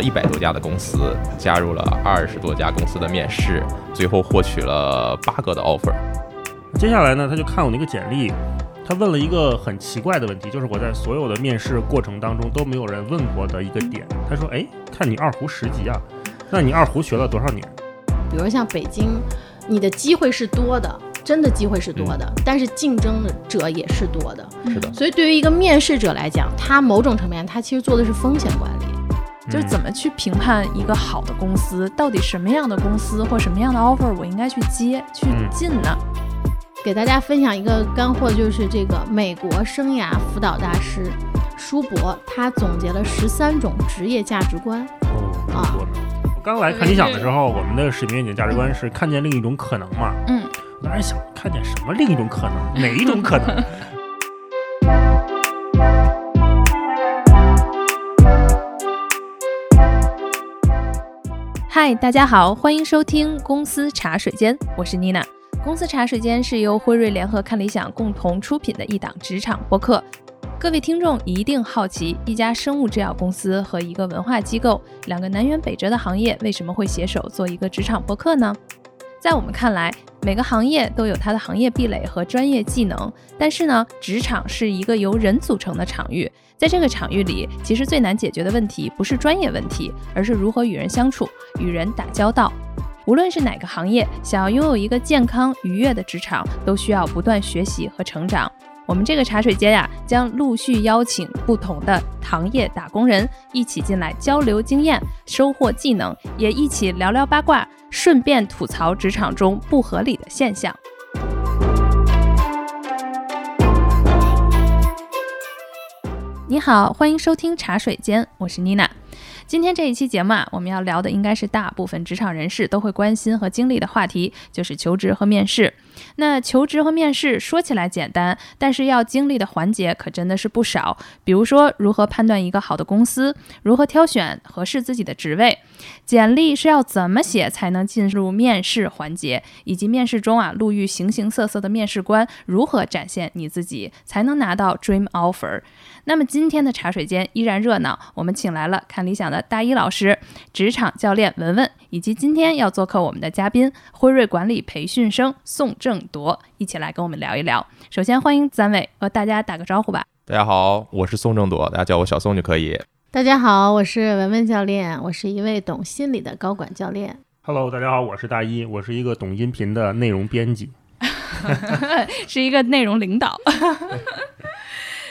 一百多家的公司，加入了二十多家公司的面试，最后获取了八个的 offer。接下来呢，他就看我那个简历，他问了一个很奇怪的问题，就是我在所有的面试过程当中都没有人问过的一个点。他说：“哎，看你二胡十级啊，那你二胡学了多少年？”比如像北京，你的机会是多的，真的机会是多的，但是竞争者也是多的。是的，所以对于一个面试者来讲，他某种层面他其实做的是风险管理。就是怎么去评判一个好的公司，到底什么样的公司或什么样的 offer 我应该去接去进呢？给大家分享一个干货，就是这个美国生涯辅导大师舒伯，他总结了十三种职业价值观。哦，啊，我刚来看理想的时候，我们的使命愿景价值观是看见另一种可能嘛？嗯，我当时想，看见什么另一种可能？哪一种可能？嗨，大家好，欢迎收听公司茶水间，我是妮娜。公司茶水间是由辉瑞联合看理想共同出品的一档职场播客。各位听众一定好奇，一家生物制药公司和一个文化机构，两个南辕北辙的行业，为什么会携手做一个职场播客呢？在我们看来，每个行业都有它的行业壁垒和专业技能，但是呢，职场是一个由人组成的场域，在这个场域里，其实最难解决的问题不是专业问题，而是如何与人相处、与人打交道。无论是哪个行业，想要拥有一个健康愉悦的职场，都需要不断学习和成长。我们这个茶水间呀，将陆续邀请不同的行业打工人一起进来交流经验、收获技能，也一起聊聊八卦，顺便吐槽职场中不合理的现象。你好，欢迎收听茶水间，我是妮娜。今天这一期节目啊，我们要聊的应该是大部分职场人士都会关心和经历的话题，就是求职和面试。那求职和面试说起来简单，但是要经历的环节可真的是不少。比如说，如何判断一个好的公司，如何挑选合适自己的职位，简历是要怎么写才能进入面试环节，以及面试中啊，路遇形形色色的面试官，如何展现你自己才能拿到 dream offer。那么今天的茶水间依然热闹，我们请来了看理想的大一老师、职场教练文文，以及今天要做客我们的嘉宾辉瑞管理培训生宋正铎，一起来跟我们聊一聊。首先欢迎三位和大家打个招呼吧。大家好，我是宋郑铎，大家叫我小宋就可以。大家好，我是文文教练，我是一位懂心理的高管教练。Hello，大家好，我是大一，我是一个懂音频的内容编辑。是一个内容领导。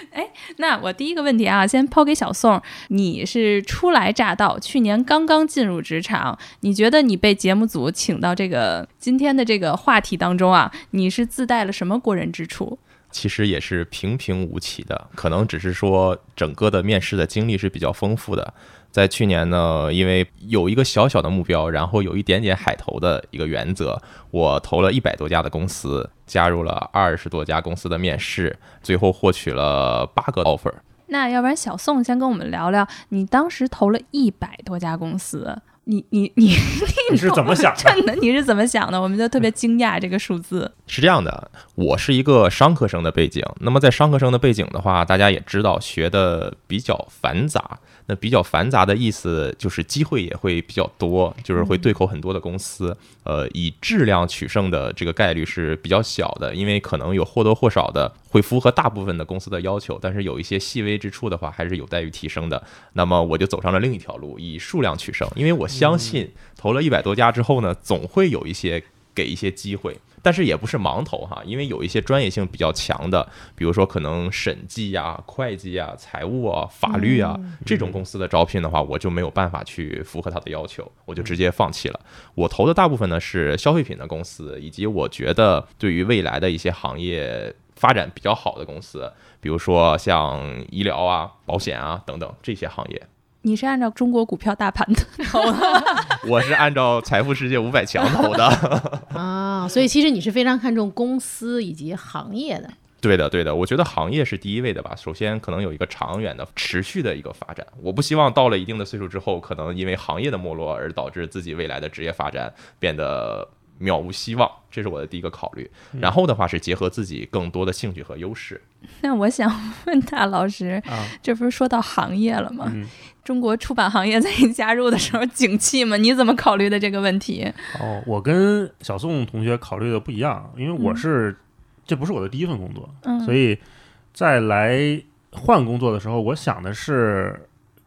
哎，那我第一个问题啊，先抛给小宋，你是初来乍到，去年刚刚进入职场，你觉得你被节目组请到这个今天的这个话题当中啊，你是自带了什么过人之处？其实也是平平无奇的，可能只是说整个的面试的经历是比较丰富的。在去年呢，因为有一个小小的目标，然后有一点点海投的一个原则，我投了一百多家的公司，加入了二十多家公司的面试，最后获取了八个 offer。那要不然小宋先跟我们聊聊，你当时投了一百多家公司，你你你 你是怎么想的？真的你是怎么想的？我们就特别惊讶这个数字。是这样的，我是一个商科生的背景，那么在商科生的背景的话，大家也知道学的比较繁杂。那比较繁杂的意思就是机会也会比较多，就是会对口很多的公司。呃，以质量取胜的这个概率是比较小的，因为可能有或多或少的会符合大部分的公司的要求，但是有一些细微之处的话，还是有待于提升的。那么我就走上了另一条路，以数量取胜，因为我相信投了一百多家之后呢，总会有一些给一些机会。但是也不是盲投哈，因为有一些专业性比较强的，比如说可能审计呀、会计啊、财务啊、法律啊这种公司的招聘的话，我就没有办法去符合他的要求，我就直接放弃了。我投的大部分呢是消费品的公司，以及我觉得对于未来的一些行业发展比较好的公司，比如说像医疗啊、保险啊等等这些行业。你是按照中国股票大盘投的？我是按照财富世界五百强投的 啊，所以其实你是非常看重公司以及行业的。对的，对的，我觉得行业是第一位的吧。首先，可能有一个长远的、持续的一个发展。我不希望到了一定的岁数之后，可能因为行业的没落而导致自己未来的职业发展变得渺无希望，这是我的第一个考虑。然后的话是结合自己更多的兴趣和优势。那我想问大老师，啊，这不是说到行业了吗？嗯，中国出版行业在你加入的时候景气吗？你怎么考虑的这个问题？哦，我跟小宋同学考虑的不一样，因为我嗯是、这不是我的第一份工作，嗯，所以在来换工作的时候，我想的是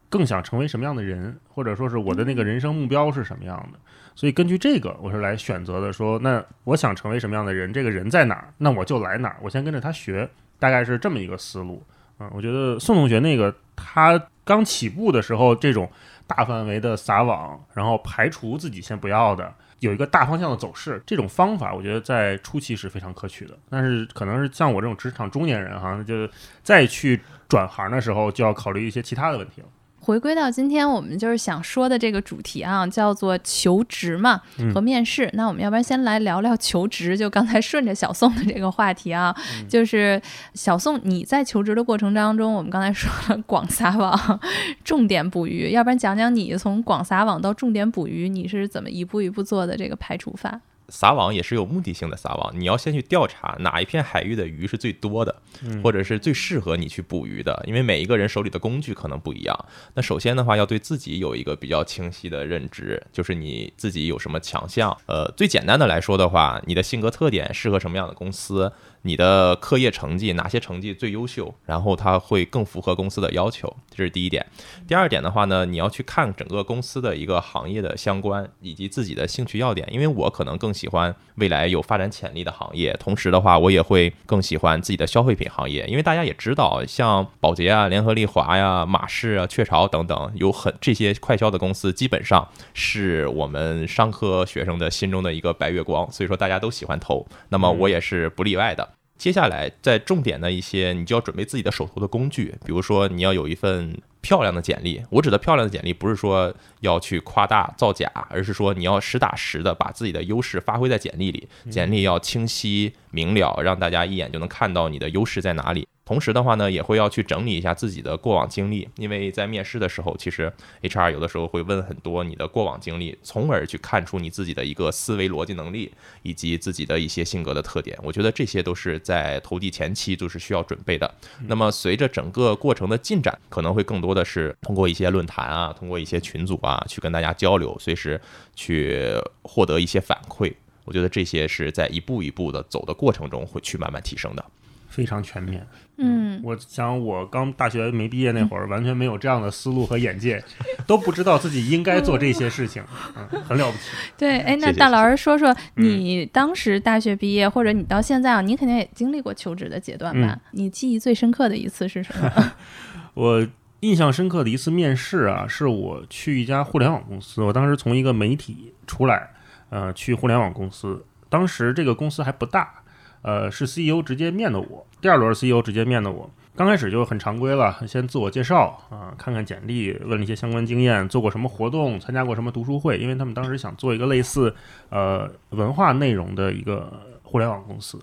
更想成为什么样的人，或者说是我的那个人生目标是什么样的。所以根据这个，我是来选择的说，那我想成为什么样的人，这个人在哪儿，那我就来哪儿，我先跟着他学，大概是这么一个思路。嗯，我觉得宋同学那个他刚起步的时候，这种大范围的撒网，然后排除自己先不要的，有一个大方向的走势，这种方法，我觉得在初期是非常可取的。但是可能是像我这种职场中年人哈，就再去转行的时候，就要考虑一些其他的问题了。回归到今天我们就是想说的这个主题啊，叫做求职嘛嗯和面试。那我们要不然先来聊聊求职，就刚才顺着小宋的这个话题啊，嗯就是小宋你在求职的过程当中，我们刚才说了广撒网，重点捕鱼，要不然讲讲你从广撒网到重点捕鱼，你是怎么一步一步做的这个排除法？撒网也是有目的性的撒网，你要先去调查哪一片海域的鱼是最多的，嗯或者是最适合你去捕鱼的，因为每一个人手里的工具可能不一样。那首先的话，要对自己有一个比较清晰的认知，就是你自己有什么强项。呃，最简单的来说的话，你的性格特点适合什么样的公司，你的课业成绩哪些成绩最优秀，然后它会更符合公司的要求，这是第一点。第二点的话呢，你要去看整个公司的一个行业的相关以及自己的兴趣要点，因为我可能更喜欢未来有发展潜力的行业，同时的话，我也会更喜欢自己的消费品行业，因为大家也知道，像宝洁啊、联合利华呀、马氏啊、雀巢等等，有很这些快销的公司，基本上是我们商科学生的心中的一个白月光，所以说大家都喜欢投，那么我也是不例外的。接下来，在重点的一些，你就要准备自己的手头的工具，比如说你要有一份漂亮的简历。我指的漂亮的简历，不是说要去夸大造假，而是说你要实打实的把自己的优势发挥在简历里，简历要清晰明了，让大家一眼就能看到你的优势在哪里。同时的话呢，也会要去整理一下自己的过往经历，因为在面试的时候，其实 HR 有的时候会问很多你的过往经历，从而去看出你自己的一个思维逻辑能力以及自己的一些性格的特点。我觉得这些都是在投递前期就是需要准备的。那么随着整个过程的进展，可能会更多的是通过一些论坛啊，通过一些群组啊，去跟大家交流，随时去获得一些反馈。我觉得这些是在一步一步的走的过程中会去慢慢提升的。非常全面。嗯，我想我刚大学没毕业那会儿，完全没有这样的思路和眼界，都不知道自己应该做这些事情，嗯，很了不起。对，哎，那大老师说说嗯你当时大学毕业，或者你到现在啊，你肯定也经历过求职的阶段吧？嗯你记忆最深刻的一次是什么？我印象深刻的一次面试啊，是我去一家互联网公司，我当时从一个媒体出来，呃，去互联网公司，当时这个公司还不大，呃，是 CEO 直接面的我，第二轮 CEO 直接面的我。刚开始就很常规了，先自我介绍啊、看看简历，问了一些相关经验，做过什么活动，参加过什么读书会，因为他们当时想做一个类似呃文化内容的一个互联网公司。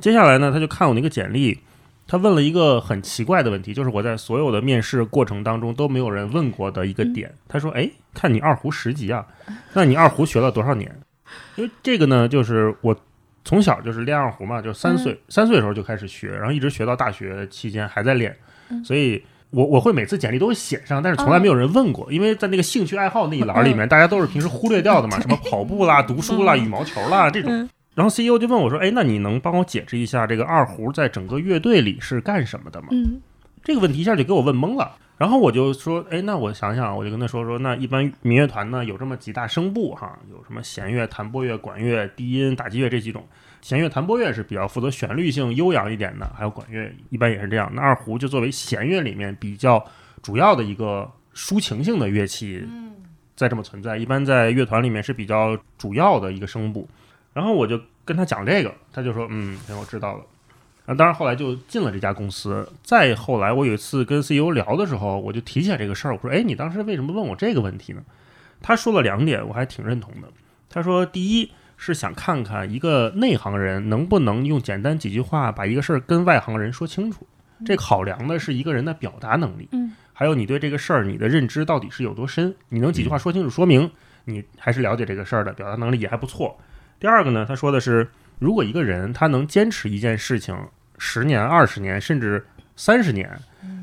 接下来呢，他就看我那个简历，他问了一个很奇怪的问题，就是我在所有的面试过程当中都没有人问过的一个点。他说：“哎，看你二胡十级啊，那你二胡学了多少年？”因为这个呢，就是我从小就是练二胡嘛，就三岁、三岁的时候就开始学，然后一直学到大学期间还在练，所以。我我会每次简历都会写上，但是从来没有人问过，因为在那个兴趣爱好那一栏里面，大家都是平时忽略掉的嘛，什么跑步啦、读书啦、羽毛球啦这种。嗯然后 CEO 就问我说：“哎，那你能帮我解释一下这个二胡在整个乐队里是干什么的吗？”嗯这个问题一下就给我问懵了。然后我就说：“哎，那我想想，我就跟他说说，那一般民乐团呢有这么几大声部哈，有什么弦乐、弹拨乐、管乐、低音、打击乐这几种。弦乐、弹拨乐是比较负责旋律性悠扬一点的，还有管乐一般也是这样。那二胡就作为弦乐里面比较主要的一个抒情性的乐器，在这么存在，一般在乐团里面是比较主要的一个声部。然后我就跟他讲这个，他就说：“嗯，行，我知道了。”啊，当然后来就进了这家公司。再后来，我有一次跟 CEO 聊的时候，我就提起来这个事儿，我说：“哎，你当时为什么问我这个问题呢？”他说了两点，我还挺认同的。他说：“第一是想看看一个内行人能不能用简单几句话把一个事儿跟外行人说清楚，这考量的是一个人的表达能力，嗯，还有你对这个事儿你的认知到底是有多深，你能几句话说清楚，说明你还是了解这个事儿的，表达能力也还不错。”第二个呢，他说的是，如果一个人他能坚持一件事情十年、二十年，甚至三十年，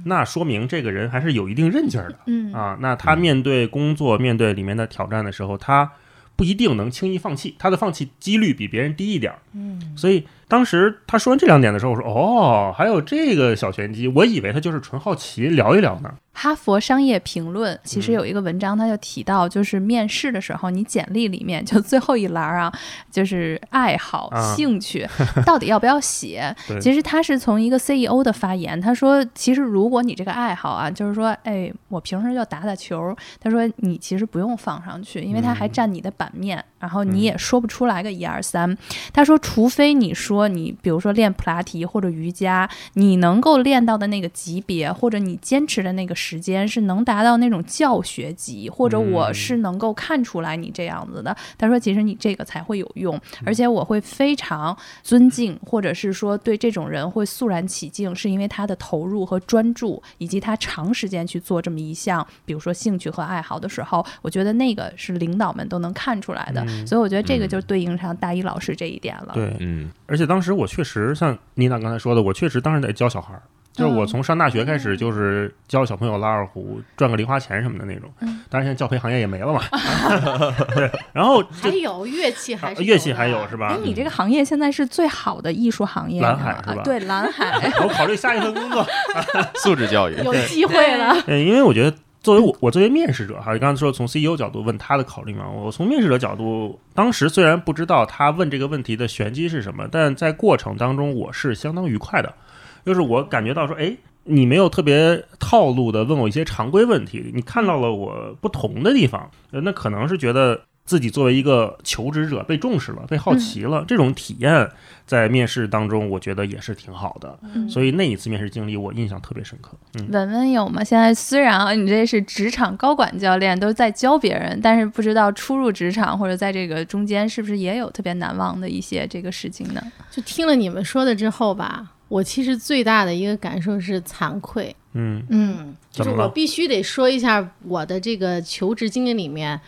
那说明这个人还是有一定韧劲儿的嗯啊。那他面对工作、面对里面的挑战的时候，他不一定能轻易放弃，他的放弃几率比别人低一点儿。嗯，所以当时他说完这两点的时候，我说哦，还有这个小玄机，我以为他就是纯好奇聊一聊呢。哈佛商业评论其实嗯有一个文章，他就提到，就是面试的时候，你简历里面就最后一栏啊，就是爱好、啊兴趣，到底要不要写？其实他是从一个 CEO 的发言，他说，其实如果你这个爱好啊，就是说，哎，我平时就打打球，他说你其实不用放上去，因为它还嗯占你的版面，然后你也说不出来个一二三。他说，除非你说你，比如说练普拉提或者瑜伽，你能够练到的那个级别，或者你坚持的那个时间是能达到那种教学级，或者我嗯是能够看出来你这样子的。他说，其实你这个才会有用，而且我会非常尊敬，或者是说对这种人会肃然起敬，是因为他的投入和专注，以及他长时间去做这么一项，比如说兴趣和爱好的时候，我觉得那个是领导们都能看出来的。嗯所以我觉得这个嗯就对应上大一老师这一点了。对，嗯而且当时我确实像妮娜刚才说的，我确实当时在教小孩儿，就是我从上大学开始就是教小朋友拉二胡，赚个零花钱什么的那种。嗯当然现在教培行业也没了嘛。对，然后还有乐器还是乐器还有是吧哎，？你这个行业现在是最好的艺术行业，蓝海是吧对，蓝海。我考虑下一份工作。素质教育，有机会了。对，因为我觉得作为我我作为面试者哈，刚才说从 CEO 角度问他的考虑嘛，我从面试者角度，当时虽然不知道他问这个问题的玄机是什么，但在过程当中我是相当愉快的，就是我感觉到说，哎。你没有特别套路的问我一些常规问题，你看到了我不同的地方，那可能是觉得自己作为一个求职者被重视了，被好奇了，这种体验在面试当中，我觉得也是挺好的。嗯所以那一次面试经历，我印象特别深刻。嗯，文文有吗？现在虽然啊，你这是职场高管教练，都在教别人，但是不知道初入职场或者在这个中间，是不是也有特别难忘的一些这个事情呢？就听了你们说的之后吧，我其实最大的一个感受是惭愧。嗯嗯，就是我必须得说一下我的这个求职经历里面。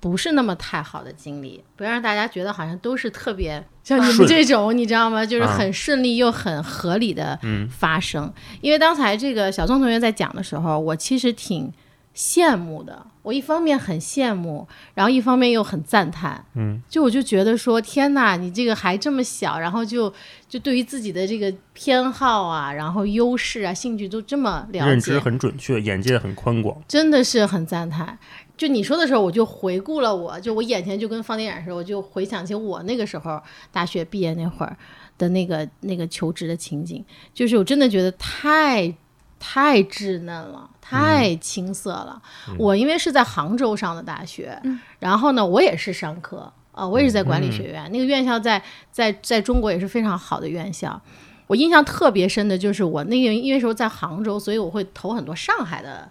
不是那么太好的经历，不要让大家觉得好像都是特别像你们这种，你知道吗？就是啊很顺利又很合理的嗯发生。因为刚才这个小宋同学在讲的时候，我其实挺羡慕的。我一方面很羡慕，然后一方面又很赞叹。嗯，就我就觉得说，天哪，你这个还这么小，然后就就对于自己的这个偏好啊，然后优势啊、兴趣都这么了认知，很准确，眼界很宽广。真的是很赞叹。就你说的时候，我就回顾了我，就我眼前就跟放电影似的，我就回想起我那个时候大学毕业那会儿的那个那个求职的情景，就是我真的觉得太太稚嫩了，太青涩了。我因为是在杭州上的大学，然后呢，我也是商科啊、我也是在管理学院，那个院校在在在中国也是非常好的院校。我印象特别深的就是我那个因为时候在杭州，所以我会投很多上海的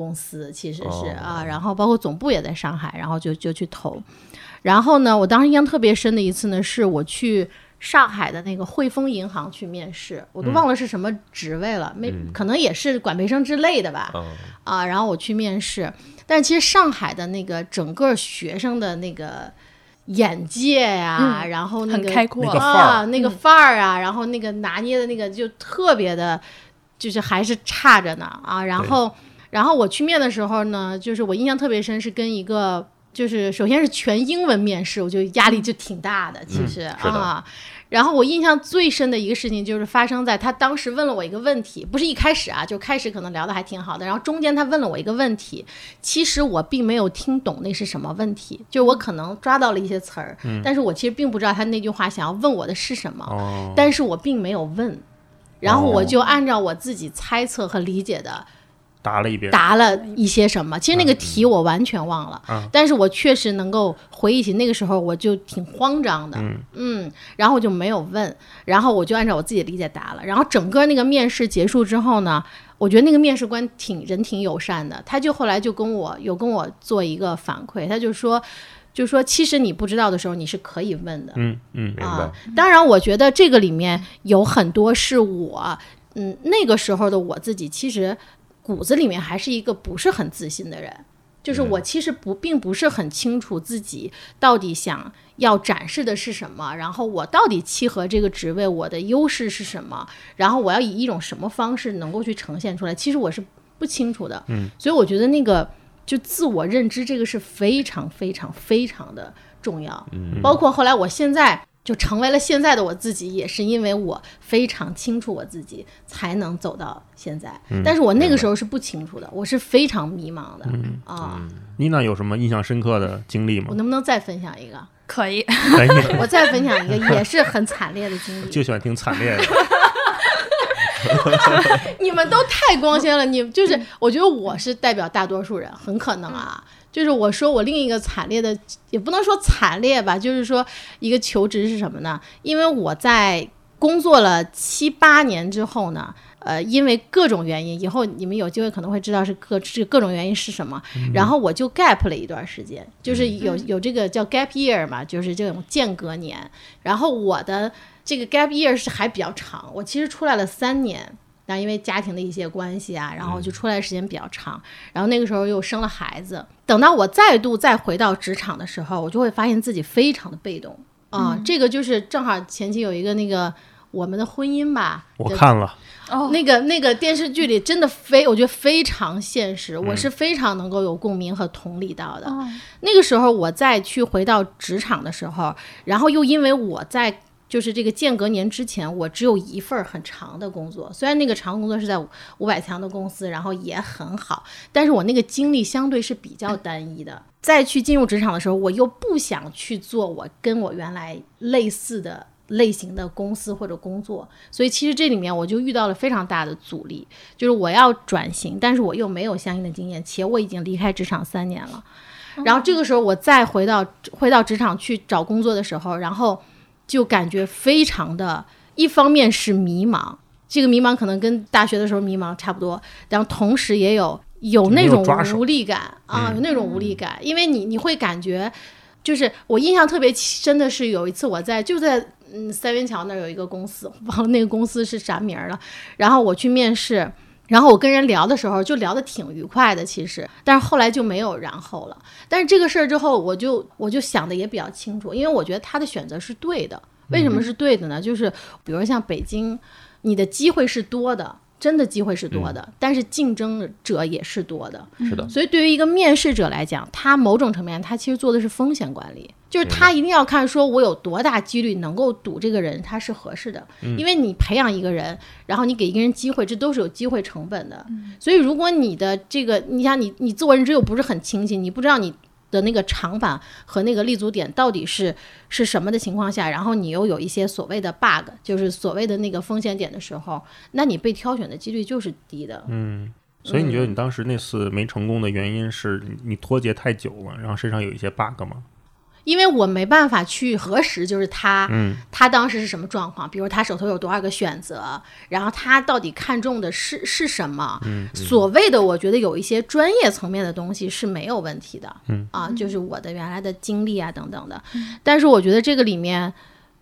公司，其实是、哦啊，然后包括总部也在上海，然后就就去投。然后呢，我当时印象特别深的一次呢，是我去上海的那个汇丰银行去面试，我都忘了是什么职位了，没、可能也是管培生之类的吧。嗯啊，然后我去面试，但其实上海的那个整个学生的那个眼界呀、然后那个很开阔那个啊，那个范儿啊，然后那个拿捏的那个就特别的，就是还是差着呢啊。然后，然后我去面的时候呢，就是我印象特别深，是跟一个。就是首先是全英文面试，我就压力就挺大的，其实、啊。然后我印象最深的一个事情就是发生在他当时问了我一个问题，不是一开始啊，就开始可能聊的还挺好的，然后中间他问了我一个问题，其实我并没有听懂那是什么问题，就我可能抓到了一些词儿，但是我其实并不知道他那句话想要问我的是什么，哦，但是我并没有问，然后我就按照我自己猜测和理解的答了一遍。答了一些什么。其实那个题我完全忘了，嗯但是我确实能够回忆起那个时候，我就挺慌张的，嗯然后我就没有问，然后我就按照我自己的理解答了。然后整个那个面试结束之后呢，我觉得那个面试官挺人挺友善的，他就后来就跟我有跟我做一个反馈，他就说。就说其实你不知道的时候，你是可以问的，嗯嗯啊。当然，我觉得这个里面有很多是我，嗯，那个时候的我自己，其实骨子里面还是一个不是很自信的人就是我其实不并不是很清楚自己到底想要展示的是什么，然后我到底契合这个职位，我的优势是什么，然后我要以一种什么方式能够去呈现出来，其实我是不清楚的。嗯，所以我觉得那个就自我认知这个是非常非常非常的重要。嗯包括后来我现在就成为了现在的我自己，也是因为我非常清楚我自己，才能走到现在。但是我那个时候是不清楚的，我是非常迷茫的、啊。妮娜有什么印象深刻的经历吗我？能不能再分享一个？可以，可以，我再分享一个也是很惨烈的经历。就喜欢听惨烈的。你们都太光鲜了，你就是我觉得我是代表大多数人，很可能啊。就是我说我另一个惨烈的，也不能说惨烈吧，就是说一个求职是什么呢？因为我在工作了七八年之后呢，呃，因为各种原因，以后你们有机会可能会知道是各是各种原因是什么。然后我就 gap 了一段时间，就是有有这个叫 gap year 嘛，就是这种间隔年。然后我的这个 gap year 是还比较长，我其实出来了三年。然后因为家庭的一些关系啊，然后就出来时间比较长，然后那个时候又生了孩子。等到我再度再回到职场的时候，我就会发现自己非常的被动。啊、这个就是正好前期有一个那个我们的婚姻吧，我看了，哦，那个那个电视剧里真的非，我觉得非常现实，我是非常能够有共鸣和同理到的。哦。那个时候我再去回到职场的时候，然后又因为我在就是这个间隔年之前，我只有一份儿很长的工作，虽然那个长工作是在五百强的公司，然后也很好，但是我那个经历相对是比较单一的。再去进入职场的时候，我又不想去做我跟我原来类似的类型的公司或者工作，所以其实这里面我就遇到了非常大的阻力，就是我要转型，但是我又没有相应的经验，且我已经离开职场三年了。然后这个时候我再回到回到职场去找工作的时候，然后就感觉非常的，一方面是迷茫，这个迷茫可能跟大学的时候迷茫差不多，然后同时也有有那种无力感啊，有那种无力感，因为你你会感觉，就是我印象特别深的是有一次我在就在嗯三元桥那儿有一个公司，忘了那个公司是啥名儿了，然后我去面试。然后我跟人聊的时候就聊得挺愉快的，其实，但是后来就没有然后了。但是这个事儿之后，我就我就想的也比较清楚，因为我觉得他的选择是对的。为什么是对的呢？就是比如像北京，你的机会是多的，真的机会是多的，但是竞争者也是多的。是的，所以对于一个面试者来讲，他某种层面他其实做的是风险管理，就是他一定要看说我有多大几率能够赌这个人他是合适的，因为你培养一个人，然后你给一个人机会，这都是有机会成本的。所以如果你的这个，你想你你自我认知又不是很清晰，你不知道你。的那个长板和那个立足点到底是是什么的情况下，然后你又有一些所谓的 bug，就是所谓的那个风险点的时候，那你被挑选的几率就是低的。嗯，所以你觉得你当时那次没成功的原因是你你脱节太久了，然后身上有一些 bug 吗？因为我没办法去核实，就是他、嗯他当时是什么状况，比如他手头有多少个选择，然后他到底看中的是是什么。嗯所谓的，我觉得有一些专业层面的东西是没有问题的。嗯啊，就是我的原来的经历啊等等的。但是我觉得这个里面，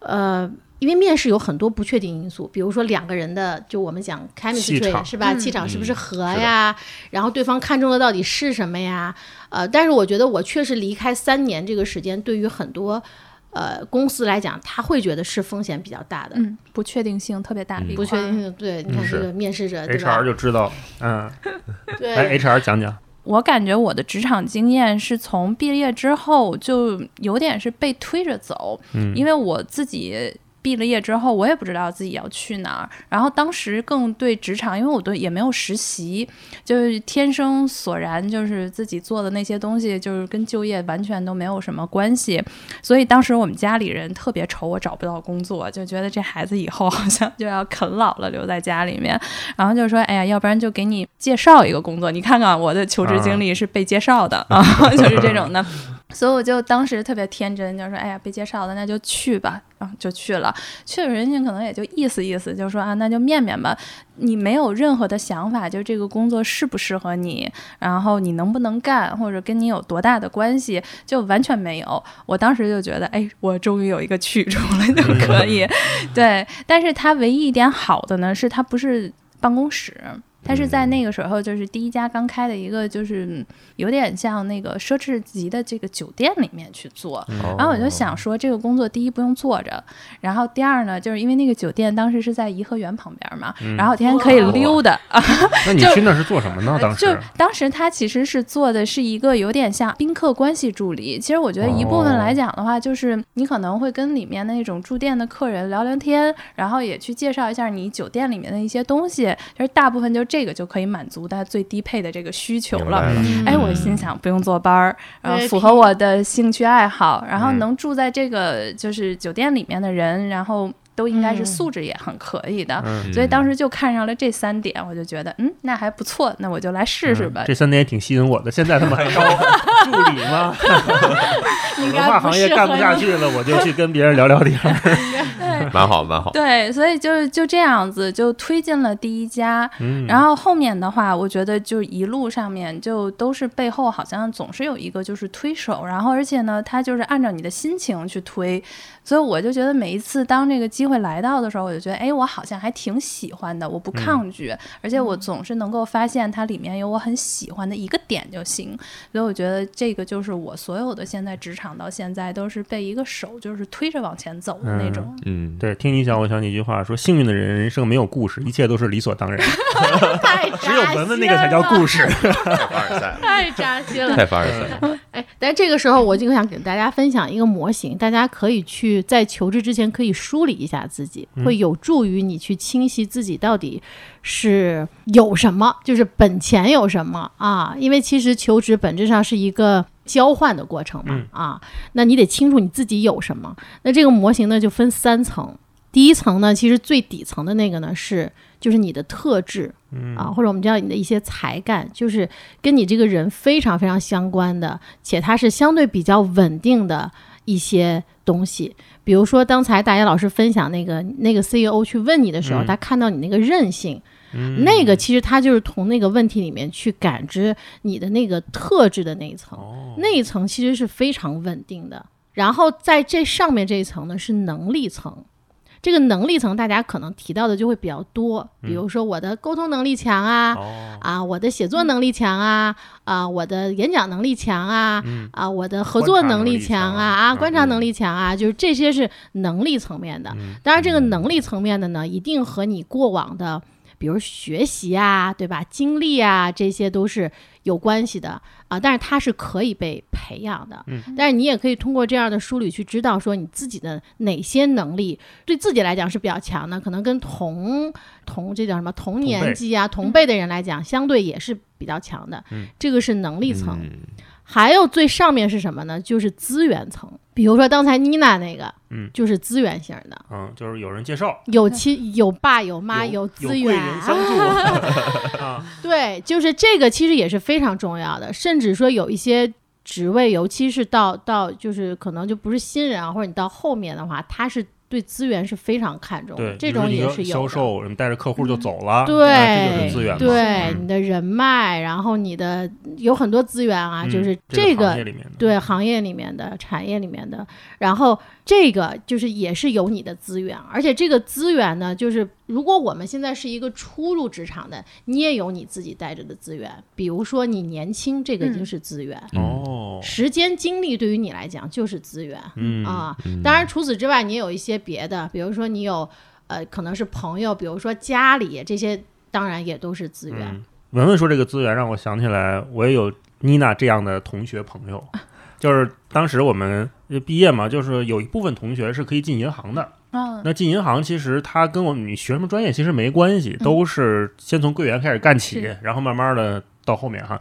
呃。因为面试有很多不确定因素，比如说两个人的，就我们讲 chemistry 是吧？嗯气场是不是嗯合呀？然后对方看中的到底是什么呀？呃，但是我觉得我确实离开三年这个时间，对于很多呃公司来讲，他会觉得是风险比较大的，嗯，不确定性特别大不确定性。对，你看这个面试者，，HR？就知道，嗯，对，来 HR 讲讲，我感觉我的职场经验是从毕业之后就有点是被推着走，嗯因为我自己。毕了业之后，我也不知道自己要去哪儿。然后当时更对职场，因为我对也没有实习，就是天生索然，就是自己做的那些东西，就是跟就业完全都没有什么关系。所以当时我们家里人特别愁我找不到工作，就觉得这孩子以后好像就要啃老了，留在家里面。然后就说：“哎呀，要不然就给你介绍一个工作，你看看我的求职经历是被介绍的啊，就是这种的。”所以我就当时特别天真，就说：“哎呀，被介绍了，那就去吧。”然后就去了。去了，人家可能也就意思意思，就说啊，那就面面吧。你没有任何的想法，就这个工作适不适合你，然后你能不能干，或者跟你有多大的关系，就完全没有。我当时就觉得，哎，我终于有一个去处了，就可以。对，但是它唯一一点好的呢，是它不是办公室。它是在那个时候就是第一家刚开的一个就是嗯有点像那个奢侈级的这个酒店里面去做。然后我就想说，这个工作第一不用坐着，然后第二呢，就是因为那个酒店当时是在颐和园旁边嘛，然后天天可以溜达啊。那你去那是做什么呢？当时就当时他其实是做的是一个有点像宾客关系助理。其实我觉得一部分来讲的话，就是你可能会跟里面的那种住店的客人聊聊天，然后也去介绍一下你酒店里面的一些东西。其实大部分就这个就可以满足他最低配的这个需求了。了。哎，我心想不用坐班儿，然后符合我的兴趣爱好，然后嗯。能住在这个就是酒店里面的人，然后都应该是嗯素质也很可以的。嗯所以当时就看上了这三点，我就觉得，嗯，那还不错，那我就来试试吧嗯。这三点也挺吸引我的。现在他们还招 助理吗？应文化行业干不下去了，我就去跟别人聊聊天儿。蛮好蛮好。对，所以就就这样子就推进了第一家，嗯然后后面的话，我觉得就一路上面就都是背后好像总是有一个就是推手，然后而且呢，他就是按照你的心情去推，所以我就觉得每一次当这个机会来到的时候，我就觉得哎，我好像还挺喜欢的，我不抗拒，而且我总是能够发现它里面有我很喜欢的一个点就行，所以我觉得这个就是我所有的现在职场到现在都是被一个手就是推着往前走的那种。嗯，对，听你讲，我想起一句话，说幸运的人人生没有故事，一切都是理所当然，太只有文文那个才叫故事。太凡尔赛了，太扎心了。太凡尔赛了。哎，但这个时候我就想给大家分享一个模型，大家可以去在求职之前可以梳理一下自己，会有助于你去清晰自己到底是有什么，就是本钱有什么啊？因为其实求职本质上是一个。交换的过程嘛，嗯啊，那你得清楚你自己有什么。那这个模型呢，就分三层。第一层呢，其实最底层的那个呢是就是你的特质，嗯啊，或者我们叫你的一些才干，就是跟你这个人非常非常相关的，且它是相对比较稳定的一些东西。比如说，刚才大家老师分享那个那个 CEO 去问你的时候，嗯。他看到你那个韧性，嗯。那个其实他就是从那个问题里面去感知你的那个特质的那一层，哦。那一层其实是非常稳定的。然后在这上面这一层呢是能力层，这个能力层大家可能提到的就会比较多，比如说我的沟通能力强啊，哦，啊，我的写作能力强啊，啊，我的演讲能力强啊，嗯啊，我的合作能力强啊，啊，观察嗯。能力强啊，就是这些是能力层面的。嗯。当然，这个能力层面的呢，一定和你过往的，比如学习啊，对吧，经历啊，这些都是有关系的啊。但是它是可以被培养的。嗯但是你也可以通过这样的梳理去知道，说你自己的哪些能力对自己来讲是比较强的，可能跟同同这叫什么同年纪啊、同辈的人来讲，相对也是比较强的。嗯这个是能力层。嗯还有最上面是什么呢？就是资源层。比如说刚才妮娜那个，嗯就是资源型的，嗯，就是有人介绍，有亲 有爸有妈有有资贵源，人相助 啊，对，就是这个其实也是非常重要的。甚至说有一些职位，尤其是到到就是可能就不是新人啊，或者你到后面的话，他是对资源是非常看重的，这种也是有销售，你带着客户就走了，对那这就是资源嘛，对，嗯你的人脉，然后你的有很多资源啊，嗯就是这个对行业里面的、产业里面的，然后这个就是也是有你的资源，而且这个资源呢，就是如果我们现在是一个初入职场的，你也有你自己带着的资源，比如说你年轻，这个嗯就是资源，哦，时间精力对于你来讲就是资源、嗯啊。嗯。当然除此之外，你有一些别的，比如说你有呃可能是朋友，比如说家里这些，当然也都是资源。嗯，文文说这个资源让我想起来，我也有妮娜这样的同学朋友，就是当时我们呃毕业嘛，就是有一部分同学是可以进银行的。嗯，那进银行其实它跟我们你学什么专业其实没关系，都是先从柜员开始干起是，然后慢慢的到后面哈。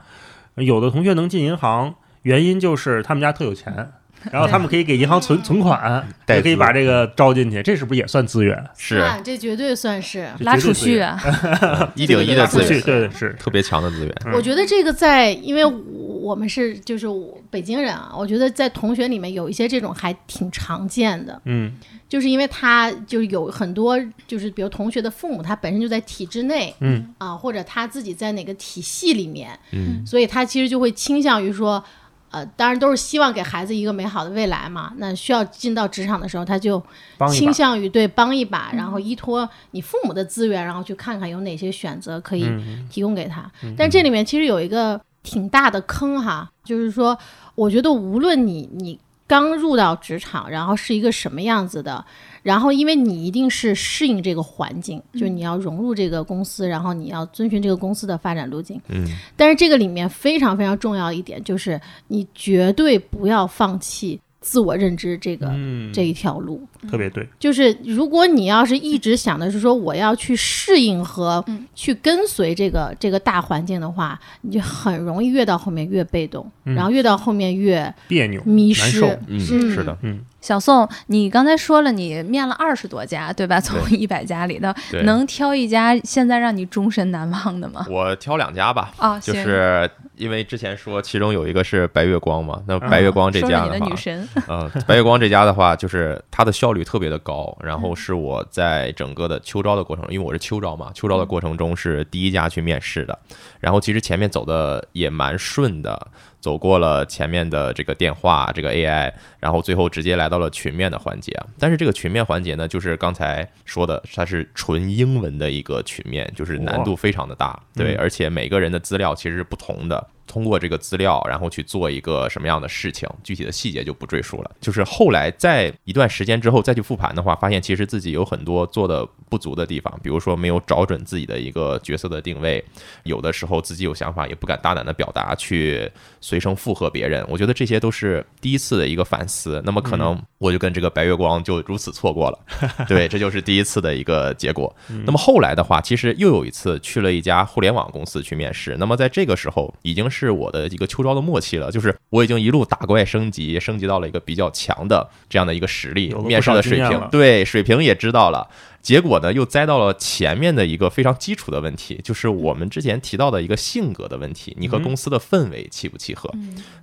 有的同学能进银行，原因就是他们家特有钱。然后他们可以给银行存存款，也可以把这个招进去，这是不是也算资源？是啊这绝对算是。这拉储蓄啊，一顶一的资源，对是，特别强的资源。嗯我觉得这个在，因为我们是就是我北京人啊，我觉得在同学里面有一些这种还挺常见的，嗯就是因为他就是有很多就是比如同学的父母他本身就在体制内嗯啊，或者他自己在哪个体系里面，嗯所以他其实就会倾向于说。呃，当然都是希望给孩子一个美好的未来嘛。那需要进到职场的时候，他就倾。向于对帮一把，然后依托你父母的资源，然后去看看有哪些选择可以嗯提供给他。但这里面其实有一个挺大的坑哈，就是说，我觉得无论你你刚入到职场，然后是一个什么样子的，然后因为你一定是适应这个环境，就是你要融入这个公司，然后你要遵循这个公司的发展路径。嗯，但是这个里面非常非常重要一点就是，你绝对不要放弃自我认知这个、嗯，这一条路。特别对，就是如果你要是一直想的是说我要去适应和去跟随这个这个大环境的话，你就很容易越到后面越被动，嗯。然后越到后面越别扭，迷失。嗯，嗯是的，嗯，小宋，你刚才说了，你面了二十多家，对吧？从一百家里头，能挑一家现在让你终身难忘的吗？我挑两家吧，啊，就是因为之前说其中有一个是白月光嘛，那白月光这家的话说你的女，神，嗯，白月光这家的话，就是它的效率特别的高，然后是我在整个的秋招的过程中，因为我是秋招嘛，秋招的过程中是第一家去面试的，然后其实前面走的也蛮顺的，走过了前面的这个电话、这个 AI，然后最后直接来到了群面的环节啊。但是这个群面环节呢，就是刚才说的，它是纯英文的一个群面，就是难度非常的大，对，嗯。而且每个人的资料其实是不同的。通过这个资料，然后去做一个什么样的事情，具体的细节就不赘述了。就是后来在一段时间之后再去复盘的话，发现其实自己有很多做的不足的地方，比如说没有找准自己的一个角色的定位，有的时候自己有想法也不敢大胆的表达，去随声附和别人。我觉得这些都是第一次的一个反思。那么可能我就跟这个白月光就如此错过了，对，这就是第一次的一个结果。那么后来的话，其实又有一次去了一家互联网公司去面试。那么在这个时候，已经是我的一个秋招的末期了，就是我已经一路打怪升级，升级到了一个比较强的这样的一个实力面试的水平对水平也知道了。结果呢，又栽到了前面的一个非常基础的问题，就是我们之前提到的一个性格的问题，你和嗯公司的氛围契不契合？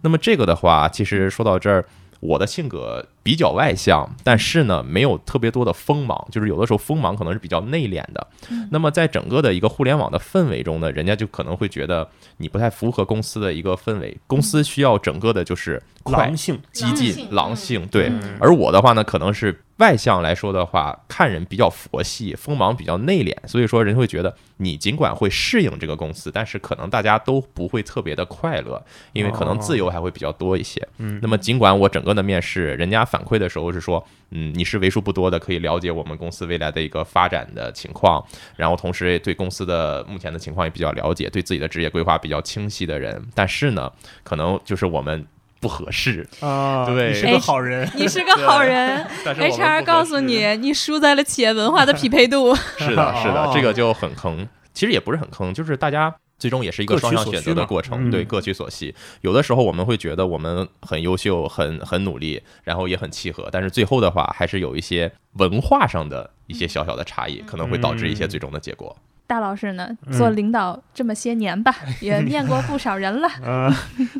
那么这个的话，其实说到这儿，我的性格比较外向，但是呢，没有特别多的锋芒，就是有的时候锋芒可能是比较内敛的。那么在整个的一个互联网的氛围中呢，人家就可能会觉得你不太符合公司的一个氛围，公司需要整个的就是快狼、性，激进、狼狼性性，对。嗯而我的话呢，可能是外向来说的话，看人比较佛系，锋芒比较内敛，所以说人会觉得你尽管会适应这个公司，但是可能大家都不会特别的快乐，因为可能自由还会比较多一些。嗯那么尽管我整个的面试，人家反馈的时候是说，嗯，你是为数不多的可以了解我们公司未来的一个发展的情况，然后同时也对公司的目前的情况也比较了解，对自己的职业规划比较清晰的人，但是呢，可能就是我们不合适。啊，对你是个好人，你是个好人，HR 告诉你，你输在了企业文化的匹配度。是的，是的哦，这个就很坑。其实也不是很坑，就是大家最终也是一个双向选择的过程，对，嗯各取所需。有的时候我们会觉得我们很优秀、很很努力，然后也很契合，但是最后的话还是有一些文化上的一些小小的差异，可能会导致一些嗯最终的结果。大老师呢，嗯做领导这么些年吧，也面过不少人了。嗯，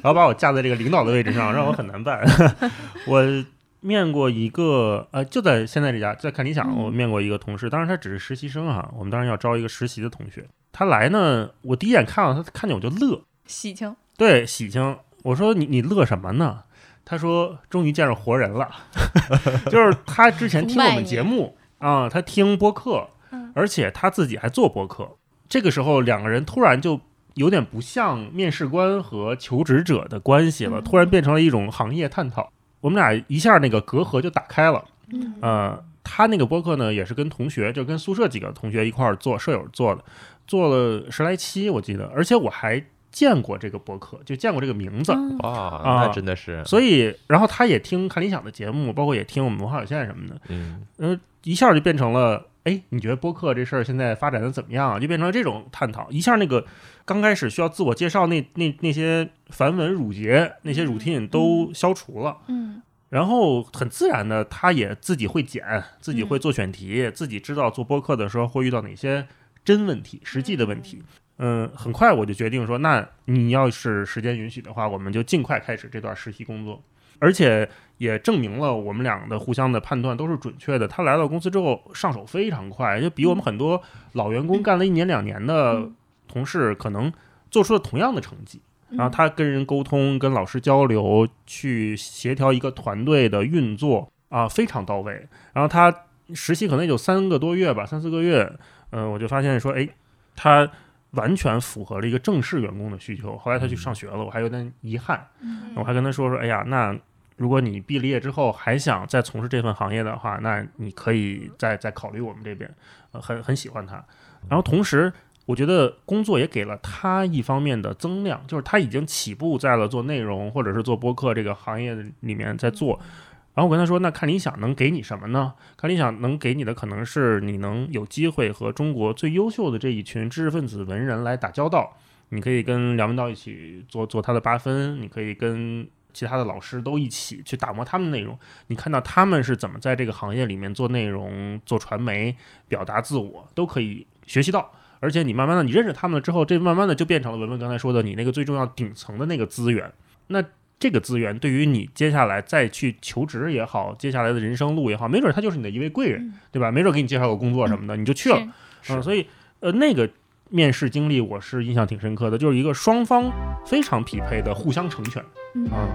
然后把我架在这个领导的位置上，让我很难办。我面过一个，呃，就在现在这家，在看理想，嗯我面过一个同事，当然他只是实习生哈，我们当然要招一个实习的同学。他来呢，我第一眼看到他，看见我就乐，喜庆，对，喜庆。我说你你乐什么呢？他说终于见着活人了，就是他之前听我们节目啊，他听播客嗯，而且他自己还做播客。这个时候两个人突然就有点不像面试官和求职者的关系了，嗯突然变成了一种行业探讨。我们俩一下那个隔阂就打开了。嗯呃，他那个播客呢，也是跟同学，就跟宿舍几个同学一块儿做，舍友做的，做了十来期，我记得，而且我还见过这个播客，就见过这个名字。啊那真的是，所以，然后他也听看理想的节目，包括也听我们文化有限什么的，嗯，呃，一下就变成了，哎，你觉得播客这事儿现在发展的怎么样啊？就变成了这种探讨。一下那个刚开始需要自我介绍那那那些繁文缛节、那些 routine 都消除了，嗯然后很自然的，他也自己会剪，自己会做选题，自己知道做播客的时候会遇到哪些真问题、实际的问题。嗯，很快我就决定说，那你要是时间允许的话，我们就尽快开始这段实习工作，而且也证明了我们俩的互相的判断都是准确的。他来到公司之后上手非常快，就比我们很多老员工干了一年两年的同事可能做出了同样的成绩。然后他跟人沟通、跟老师交流、去协调一个团队的运作啊，非常到位。然后他实习可能也就三个多月吧，三四个月，嗯、我就发现说，哎，他完全符合了一个正式员工的需求。后来他去上学了，我还有点遗憾。我还跟他说说，哎呀，那如果你毕了业之后还想再从事这份行业的话，那你可以再再考虑我们这边，呃，很很喜欢他。然后同时，我觉得工作也给了他一方面的增量，就是他已经起步在了做内容或者是做播客这个行业里面在做。然后我跟他说，那看理想能给你什么呢？看理想能给你的可能是你能有机会和中国最优秀的这一群知识分子文人来打交道。你可以跟梁文道一起做做他的八分，你可以跟其他的老师都一起去打磨他们的内容。你看到他们是怎么在这个行业里面做内容、做传媒、表达自我，都可以学习到。而且你慢慢的，你认识他们了之后，这慢慢的就变成了文文刚才说的你那个最重要顶层的那个资源。那这个资源对于你接下来再去求职也好，接下来的人生路也好，没准他就是你的一位贵人，对吧？没准给你介绍个工作什么的，你就去了。是嗯，所以呃，那个面试经历我是印象挺深刻的，就是一个双方非常匹配的互相成全。嗯嗯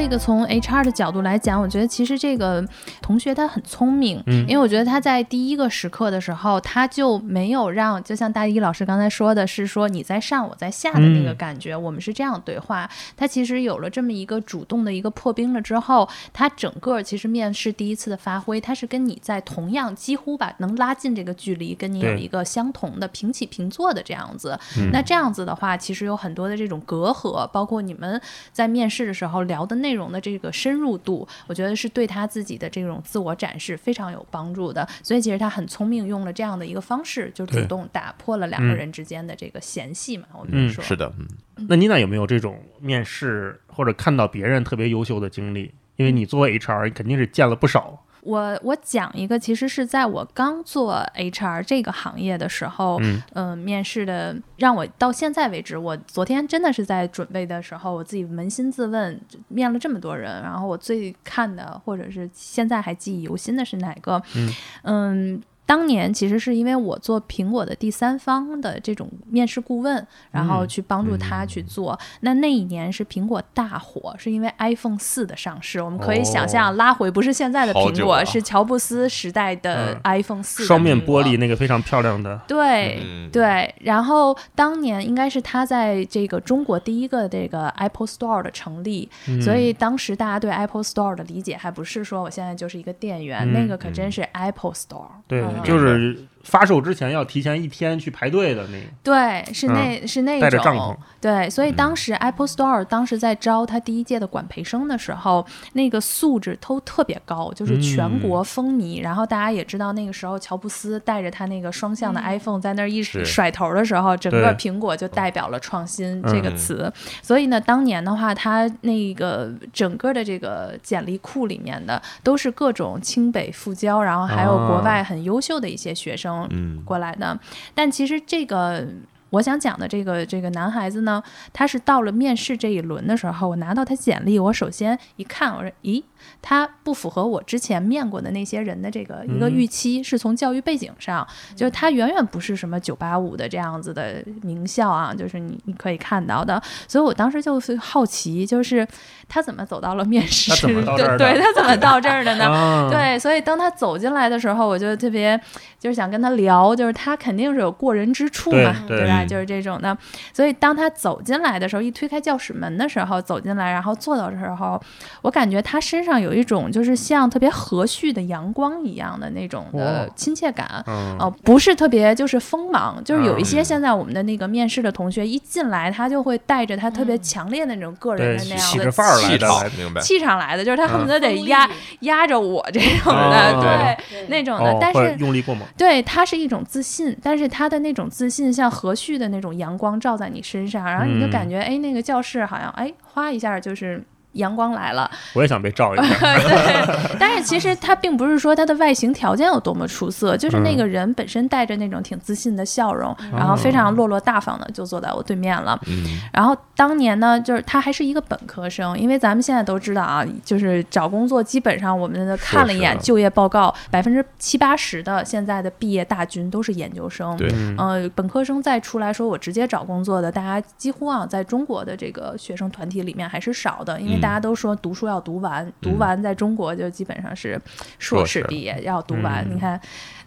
这个从 HR 的角度来讲，我觉得其实这个同学他很聪明，嗯因为我觉得他在第一个时刻的时候，他就没有让，就像大一老师刚才说的，是说你在上我在下的那个嗯感觉，我们是这样对话。他其实有了这么一个主动的一个破冰了之后，他整个其实面试第一次的发挥，他是跟你在同样几乎吧能拉近这个距离，跟你有一个相同的平起平坐的这样子。嗯那这样子的话，其实有很多的这种隔阂，包括你们在面试的时候聊的内容的这个深入度，我觉得是对他自己的这种自我展示非常有帮助的。所以其实他很聪明，用了这样的一个方式，就主动打破了两个嗯人之间的这个嫌隙嘛。我嗯们说是的，嗯，那妮娜有没有这种面试或者看到别人特别优秀的经历？因为你作为 HR，肯定是见了不少。我我讲一个，其实是在我刚做 HR 这个行业的时候，嗯嗯、面试的让我到现在为止，我昨天真的是在准备的时候，我自己扪心自问，面了这么多人，然后我最看的或者是现在还记忆犹新的是哪个？嗯嗯当年其实是因为我做苹果的第三方的这种面试顾问，然后嗯去帮助他去做。那那一年是苹果大火，是因为 iPhone 四的上市。我们可以想象，哦拉回不是现在的苹果，是乔布斯时代的嗯 iPhone 四、双面玻璃。那个非常漂亮的，对、嗯对，然后当年应该是他在这个中国第一个这个 Apple Store 的成立，嗯所以当时大家对 Apple Store 的理解还不是说我现在就是一个店员，嗯那个可真是 Apple Store。对，嗯就是发售之前要提前一天去排队的那个。对，是那、是那嗯带着种帐篷。对，所以嗯当时 Apple Store 当时在招他第一届的管培生的时候，那个素质都特别高，就是全嗯国风靡。然后大家也知道，那个时候乔布斯带着他那个双向的 iPhone 在那儿一甩头的时候，整个苹果就代表了创新这个嗯。词。所以呢，当年的话，他那个整个的这个简历库里面的都是各种清北复交，然后还有国啊外很优秀的一些学生嗯过来的。但其实这个我想讲的这个这个男孩子呢，他是到了面试这一轮的时候，我拿到他简历，我首先一看，我说，咦，他不符合我之前面过的那些人的这个一个嗯。预期，是从教育背景上，就是他远远不是什么九八五的这样子的名校啊，就是你你可以看到的，所以我当时就是好奇，就是他怎么走到了面试，对对他怎么到这儿的呢？啊，对，所以当他走进来的时候，我就特别就是想跟他聊，就是他肯定是有过人之处嘛，对对吧？嗯就是这种的。所以当他走进来的时候，一推开教室门的时候，走进来，然后坐到的时候，我感觉他身上有一种就是像特别和煦的阳光一样的那种的哦亲切感。嗯，哦，不是特别就是锋芒，就是有一些嗯现在我们的那个面试的同学一进来，他就会带着他特别嗯强烈的那种个人的那样的气场，明白？气场来的，就是他恨不得得风压力压着我这种哦的，对对那种的哦，。但是用力过猛，对他是一种自信，但是他的那种自信像和煦的那种阳光照在你身上，然后你就嗯感觉哎，那个教室好像哎，哗一下就是。阳光来了。我也想被照一下。对，但是其实他并不是说他的外形条件有多么出色，就是那个人本身带着那种挺自信的笑容，然后非常落落大方的就坐在我对面了。嗯，然后当年呢，就是他还是一个本科生，因为咱们现在都知道啊，就是找工作基本上我们的看了一眼就业报告，百分之七八十的现在的毕业大军都是研究生。对，嗯呃，本科生再出来说我直接找工作的，大家几乎啊，在中国的这个学生团体里面还是少的，因为嗯大家都说读书要读完，读完在中国就基本上是硕硕士士毕业要读完。嗯你看，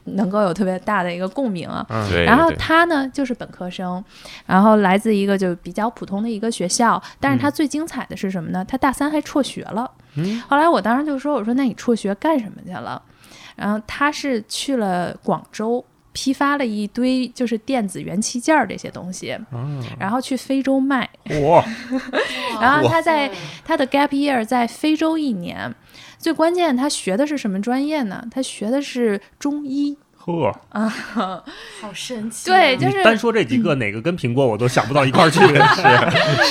能够有特别大的一个共鸣啊。嗯。然后他呢，就是本科生，然后来自一个就比较普通的一个学校，但是他最精彩的是什么呢？他大三还辍学了。嗯后来我当时就说：“我说那你辍学干什么去了？”然后他是去了广州。批发了一堆就是电子元器件儿这些东西，嗯然后去非洲卖。哇，然后他在他的 gap year 在非洲一年，最关键他学的是什么专业呢？他学的是中医。呵，好神奇啊。对，就是单说这几个哪个跟苹果我都想不到一块儿去。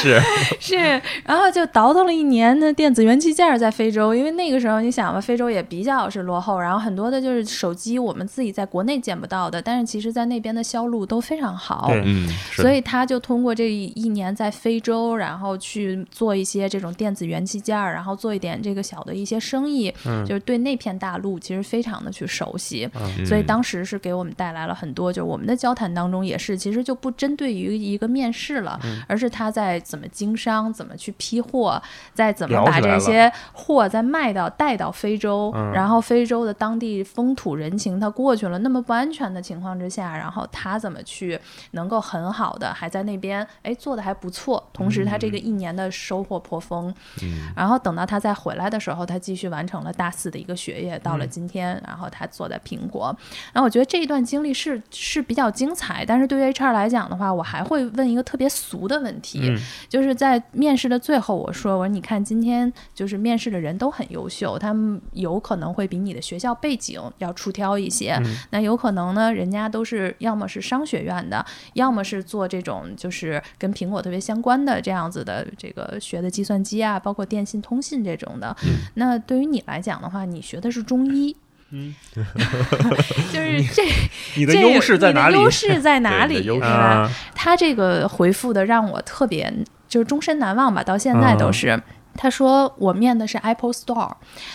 是是 是，然后就倒腾了一年的电子元器件在非洲，因为那个时候你想吧，非洲也比较是落后，然后很多的就是手机我们自己在国内见不到的，但是其实在那边的销路都非常好。嗯，所以他就通过这一年在非洲，然后去做一些这种电子元器件儿，然后做一点这个小的一些生意，嗯就是对那片大陆其实非常的去熟悉。嗯所以当时是给我们带来了很多，就是我们的交谈当中也是，其实就不针对于一个面试了，嗯而是他在怎么经商，怎么去批货，再怎么把这些货再卖到带到非洲，嗯然后非洲的当地风土人情他过去了，那么不安全的情况之下，然后他怎么去能够很好的还在那边哎做的还不错，同时他这个一年的收获颇丰，嗯然后等到他再回来的时候，他继续完成了大四的一个学业，到了嗯今天，然后他坐在苹果。然后我觉得这一段经历是是比较精彩，但是对于 HR 来讲的话，我还会问一个特别俗的问题，嗯就是在面试的最后，我说我说你看今天就是面试的人都很优秀，他们有可能会比你的学校背景要出挑一些，嗯那有可能呢，人家都是要么是商学院的，要么是做这种就是跟苹果特别相关的这样子的这个学的计算机啊，包括电信、通信这种的。那对于你来讲的话，你学的是中医。嗯，就是这 你的这优势在哪里你的？优势在哪里？对你的优势对吧？啊，他这个回复的让我特别就是终身难忘吧，到现在都是。他说我面的是 Apple Store，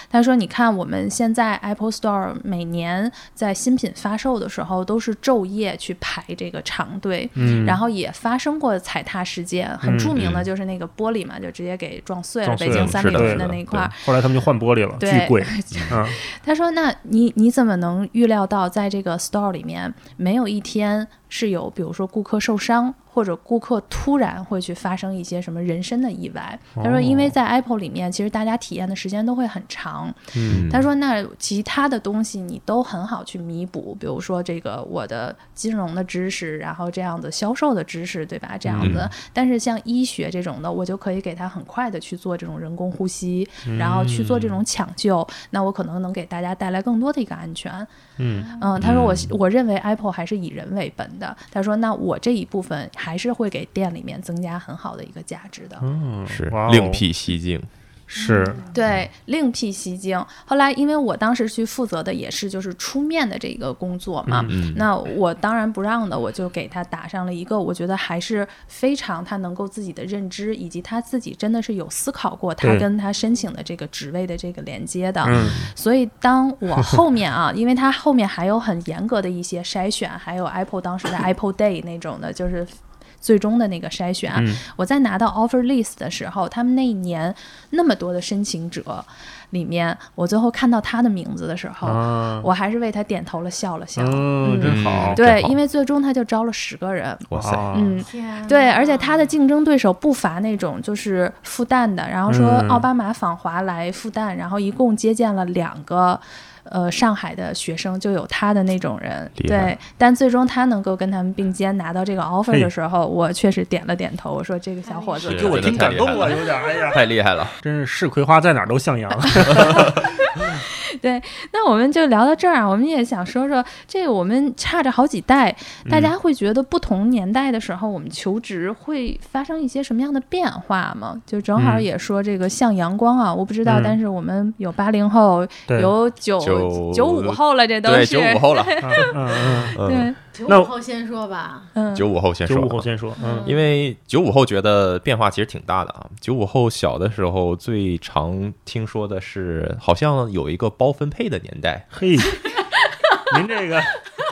他说你看我们现在 Apple Store 每年在新品发售的时候都是昼夜去排这个长队，嗯，然后也发生过踩踏事件，很嗯著名的嗯就是那个玻璃嘛，就直接给撞碎了，北京三里屯的那一块儿。后来他们就换玻璃了，对巨贵。嗯，他说：“那你你怎么能预料到，在这个 store 里面没有一天是有，比如说顾客受伤，或者顾客突然会去发生一些什么人身的意外？”他说：“因为在 Apple 里面，其实大家体验的时间都会很长。嗯他说：“那其他的东西你都很好去弥补，比如说这个我的金融的知识，然后这样的销售的知识，对吧？这样子。但是像医学这种的，我就可以给他很快的去做这种人工呼吸，然后去做这种抢救，那我可能能给大家带来更多的一个安全。嗯嗯，他说我我认为 Apple 还是以人为本的。他说那我这一部分还是会给店里面增加很好的一个价值的。嗯，是另辟蹊径，是对，另辟蹊径。后来，因为我当时去负责的也是就是出面的这个工作嘛，嗯那我当然不让的，我就给他打上了一个我觉得还是非常他能够自己的认知，以及他自己真的是有思考过他跟他申请的这个职位的这个连接的。嗯所以当我后面啊，因为他后面还有很严格的一些筛选，还有 Apple 当时的 Apple Day 那种的，就是。最终的那个筛选，嗯。我在拿到 offer list 的时候，他们那一年那么多的申请者里面，我最后看到他的名字的时候，啊，我还是为他点头了，笑了笑。嗯，真好。嗯。对，因为最终他就招了十个人。哇塞，嗯，对，而且他的竞争对手不乏那种就是复旦的，然后说嗯。奥巴马访华来复旦，然后一共接见了两个呃上海的学生就有他的那种人，对，但最终他能够跟他们并肩拿到这个 offer 的时候，我确实点了点头，我说这个小伙子是给我挺感动了，有点哎呀，太厉害了。真是是葵花在哪儿都向阳。对那我们就聊到这儿啊，我们也想说说这个，我们差着好几代，大家会觉得不同年代的时候，我们求职会发生一些什么样的变化吗？就正好嗯。也说这个向阳光啊，我不知道，嗯。但是我们有八零后，有九九九五后了，这都对，是。九五后了，嗯嗯嗯，嗯，对，九五后先说吧，嗯，九五后先说九。五后先说，嗯。因为九五后觉得变化其实挺大的啊。九五后小的时候最常听说的是，好像有一个包分配的年代，嘿，您这个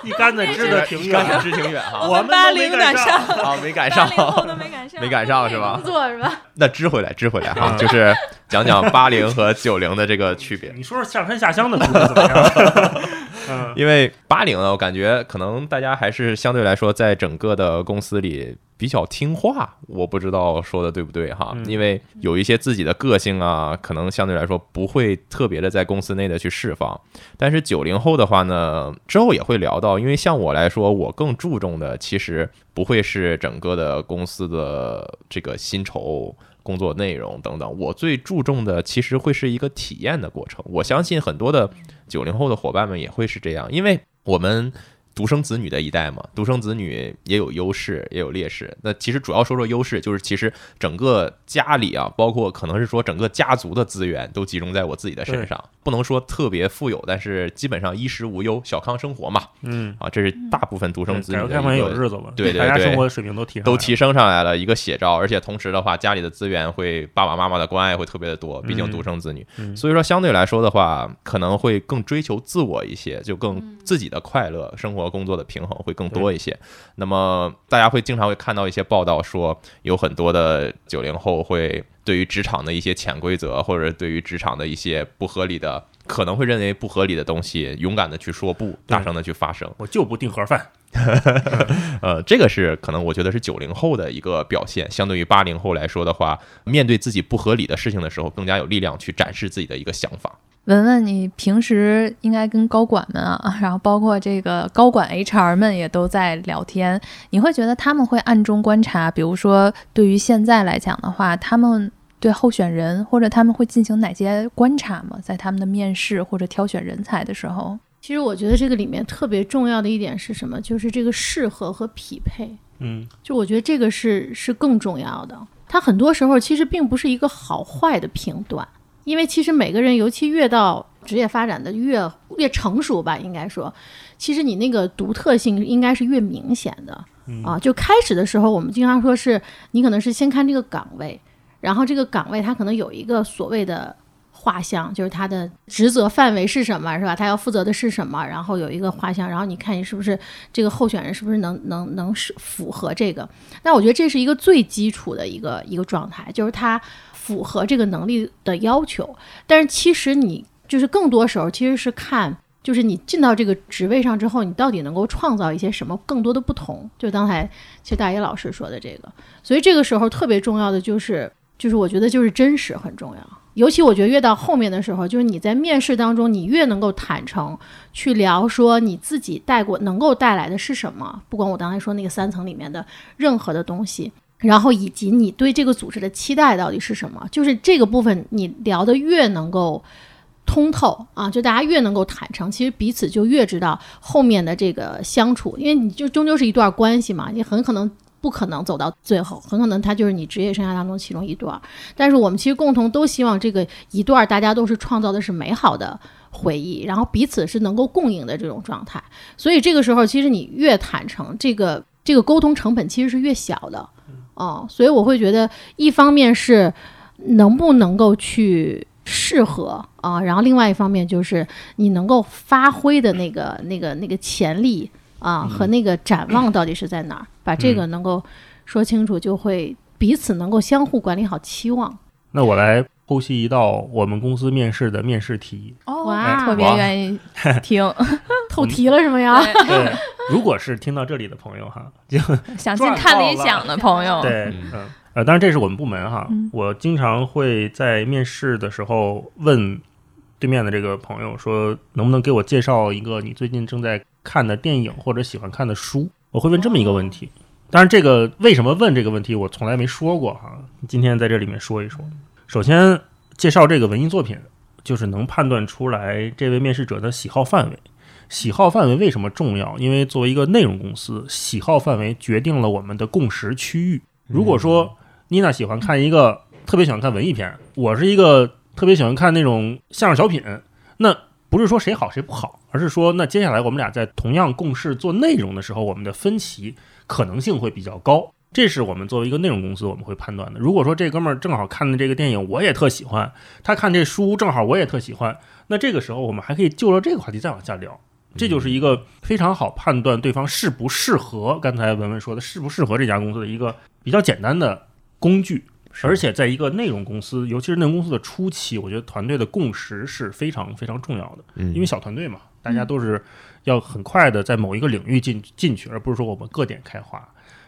一竿子支的挺远，支挺远哈。我们八都没赶零赶上。上，啊，没赶上，八零后都没赶上，没赶上是吧工？作是吧？那支回来，支回来哈，嗯就是讲讲八零和九零的这个区别。你说说上山下乡的故事怎么样？嗯因为八零呢，我感觉可能大家还是相对来说，在整个的公司里比较听话。我不知道说的对不对哈，嗯因为有一些自己的个性啊，可能相对来说不会特别的在公司内的去释放。但是九零后的话呢，之后也会聊到，因为像我来说，我更注重的其实不会是整个的公司的这个薪酬。工作内容等等，我最注重的其实会是一个体验的过程。我相信很多的九零后的伙伴们也会是这样，因为我们独生子女的一代嘛，独生子女也有优势，也有劣势。那其实主要说说优势，就是其实整个家里啊，包括可能是说整个家族的资源都集中在我自己的身上，不能说特别富有，但是基本上衣食无忧，小康生活嘛。嗯，啊，这是大部分独生子女的改革开放也有日子了，对对对大家生活水平都提都提升上来了一个写照，而且同时的话，家里的资源会爸爸妈妈的关爱会特别的多，毕竟嗯独生子女，嗯。所以说相对来说的话，可能会更追求自我一些，就更嗯。自己的快乐、生活工作的平衡会更多一些。那么大家会经常会看到一些报道说，有很多的九零后会对于职场的一些潜规则，或者对于职场的一些不合理的。可能会认为不合理的东西，勇敢的去说不，大声的去发声。我就不订盒饭。呃，这个是可能我觉得是九零后的一个表现，相对于八零后来说的话，面对自己不合理的事情的时候，更加有力量去展示自己的一个想法。文文，你平时应该跟高管们啊，然后包括这个高管 HR 们也都在聊天，你会觉得他们会暗中观察，比如说对于现在来讲的话，他们对候选人或者他们会进行哪些观察吗？在他们的面试或者挑选人才的时候，其实我觉得这个里面特别重要的一点是什么？就是这个适合和匹配。嗯就我觉得这个是是更重要的。它很多时候其实并不是一个好坏的评断，因为其实每个人，尤其越到职业发展的越越成熟吧，应该说，其实你那个独特性应该是越明显的嗯啊。就开始的时候，我们经常说是你可能是先看这个岗位，然后这个岗位它可能有一个所谓的。画像就是他的职责范围是什么，是吧？他要负责的是什么？然后有一个画像，然后你看你是不是这个候选人是不是能能能是符合这个？那我觉得这是一个最基础的一个一个状态，就是他符合这个能力的要求。但是其实你就是更多时候其实是看，就是你进到这个职位上之后，你到底能够创造一些什么更多的不同？就刚才其实大一老师说的这个，所以这个时候特别重要的就是，就是我觉得就是真实很重要。尤其我觉得越到后面的时候，就是你在面试当中，你越能够坦诚去聊说你自己带过能够带来的是什么，不管我刚才说那个三层里面的任何的东西，然后以及你对这个组织的期待到底是什么，就是这个部分你聊的越能够通透啊，就大家越能够坦诚，其实彼此就越知道后面的这个相处，因为你就终究是一段关系嘛，你很可能。不可能走到最后，很可能它就是你职业生涯当中其中一段。但是我们其实共同都希望这个一段大家都是创造的是美好的回忆，然后彼此是能够共赢的这种状态。所以这个时候，其实你越坦诚，这个这个沟通成本其实是越小的。哦，所以我会觉得，一方面是能不能够去适合啊，然后另外一方面就是你能够发挥的那个那个那个潜力啊和那个展望到底是在哪儿，把这个能够说清楚，就会彼此能够相互管理好期望。那我来剖析一道我们公司面试的面试题。哦哇特别愿意 听，透题了是吗呀？对 对，如果是听到这里的朋友哈，就想进看理想的朋友，对嗯，嗯，呃，当然这是我们部门哈嗯，我经常会在面试的时候问对面的这个朋友说，能不能给我介绍一个你最近正在看的电影或者喜欢看的书？我会问这么一个问题。当然，这个为什么问这个问题，我从来没说过哈。今天在这里面说一说。首先，介绍这个文艺作品，就是能判断出来这位面试者的喜好范围。喜好范围为什么重要？因为作为一个内容公司，喜好范围决定了我们的共识区域。如果说妮娜喜欢看一个特别喜欢看文艺片，我是一个特别喜欢看那种相声小品，那不是说谁好谁不好，而是说那接下来我们俩在同样共事做内容的时候，我们的分歧可能性会比较高。这是我们作为一个内容公司我们会判断的。如果说这哥们儿正好看的这个电影我也特喜欢，他看这书正好我也特喜欢，那这个时候我们还可以就着这个话题再往下聊。这就是一个非常好判断对方适不适合。刚才文文说的适不适合这家公司的一个比较简单的工具。而且在一个内容公司，尤其是内容公司的初期，我觉得团队的共识是非常非常重要的。因为小团队嘛，大家都是要很快的在某一个领域进进去，而不是说我们各点开花。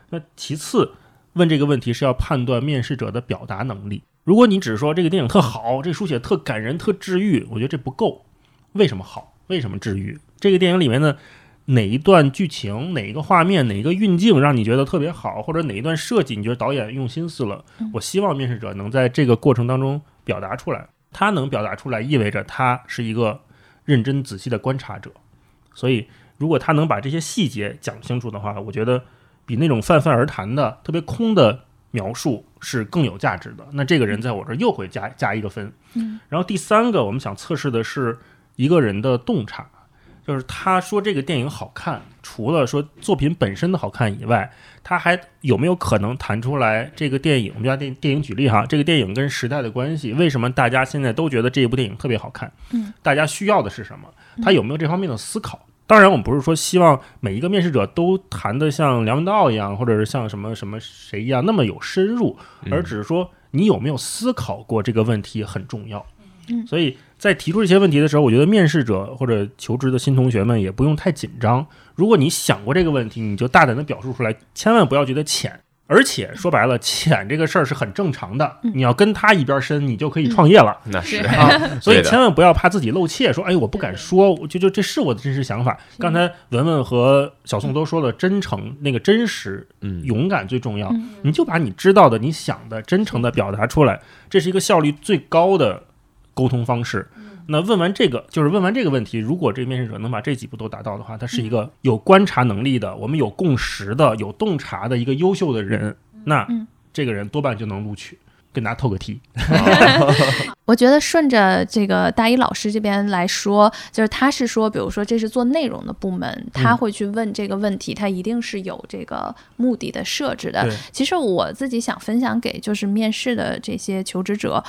那其次问这个问题是要判断面试者的表达能力。如果你只是说这个电影特好，这书写特感人、特治愈，我觉得这不够。为什么好？为什么治愈？这个电影里面的哪一段剧情、哪一个画面、哪一个运镜让你觉得特别好，或者哪一段设计你觉得导演用心思了？我希望面试者能在这个过程当中表达出来。他能表达出来，意味着他是一个认真仔细的观察者。所以，如果他能把这些细节讲清楚的话，我觉得比那种泛泛而谈的、特别空的描述是更有价值的。那这个人在我这儿又会加加一个分。嗯。然后第三个，我们想测试的是一个人的洞察。就是他说这个电影好看，除了说作品本身的好看以外，他还有没有可能谈出来这个电影？我们拿电电影举例哈，这个电影跟时代的关系，为什么大家现在都觉得这一部电影特别好看？嗯，大家需要的是什么？他有没有这方面的思考？当然，我们不是说希望每一个面试者都谈得像梁文道一样，或者是像什么什么谁一样那么有深入，而只是说你有没有思考过这个问题很重要。嗯，所以。在提出这些问题的时候，我觉得面试者或者求职的新同学们也不用太紧张。如果你想过这个问题，你就大胆的表述出来，千万不要觉得浅。而且说白了，浅这个事儿是很正常的。你要跟他一边深，你就可以创业了。那是啊，所以千万不要怕自己露怯，说哎，我不敢说，就就这是我的真实想法。刚才文文和小宋都说了，真诚、那个真实、嗯，勇敢最重要。你就把你知道的、你想的真诚的表达出来，这是一个效率最高的。沟通方式，那问完这个就是问完这个问题，如果这个面试者能把这几步都达到的话，他是一个有观察能力的，我们有共识的、有洞察的一个优秀的人，那这个人多半就能录取。跟大家透个题。我觉得顺着这个大一老师这边来说，就是他是说，比如说这是做内容的部门，他会去问这个问题，他一定是有这个目的的设置的。其实我自己想分享给就是面试的这些求职者。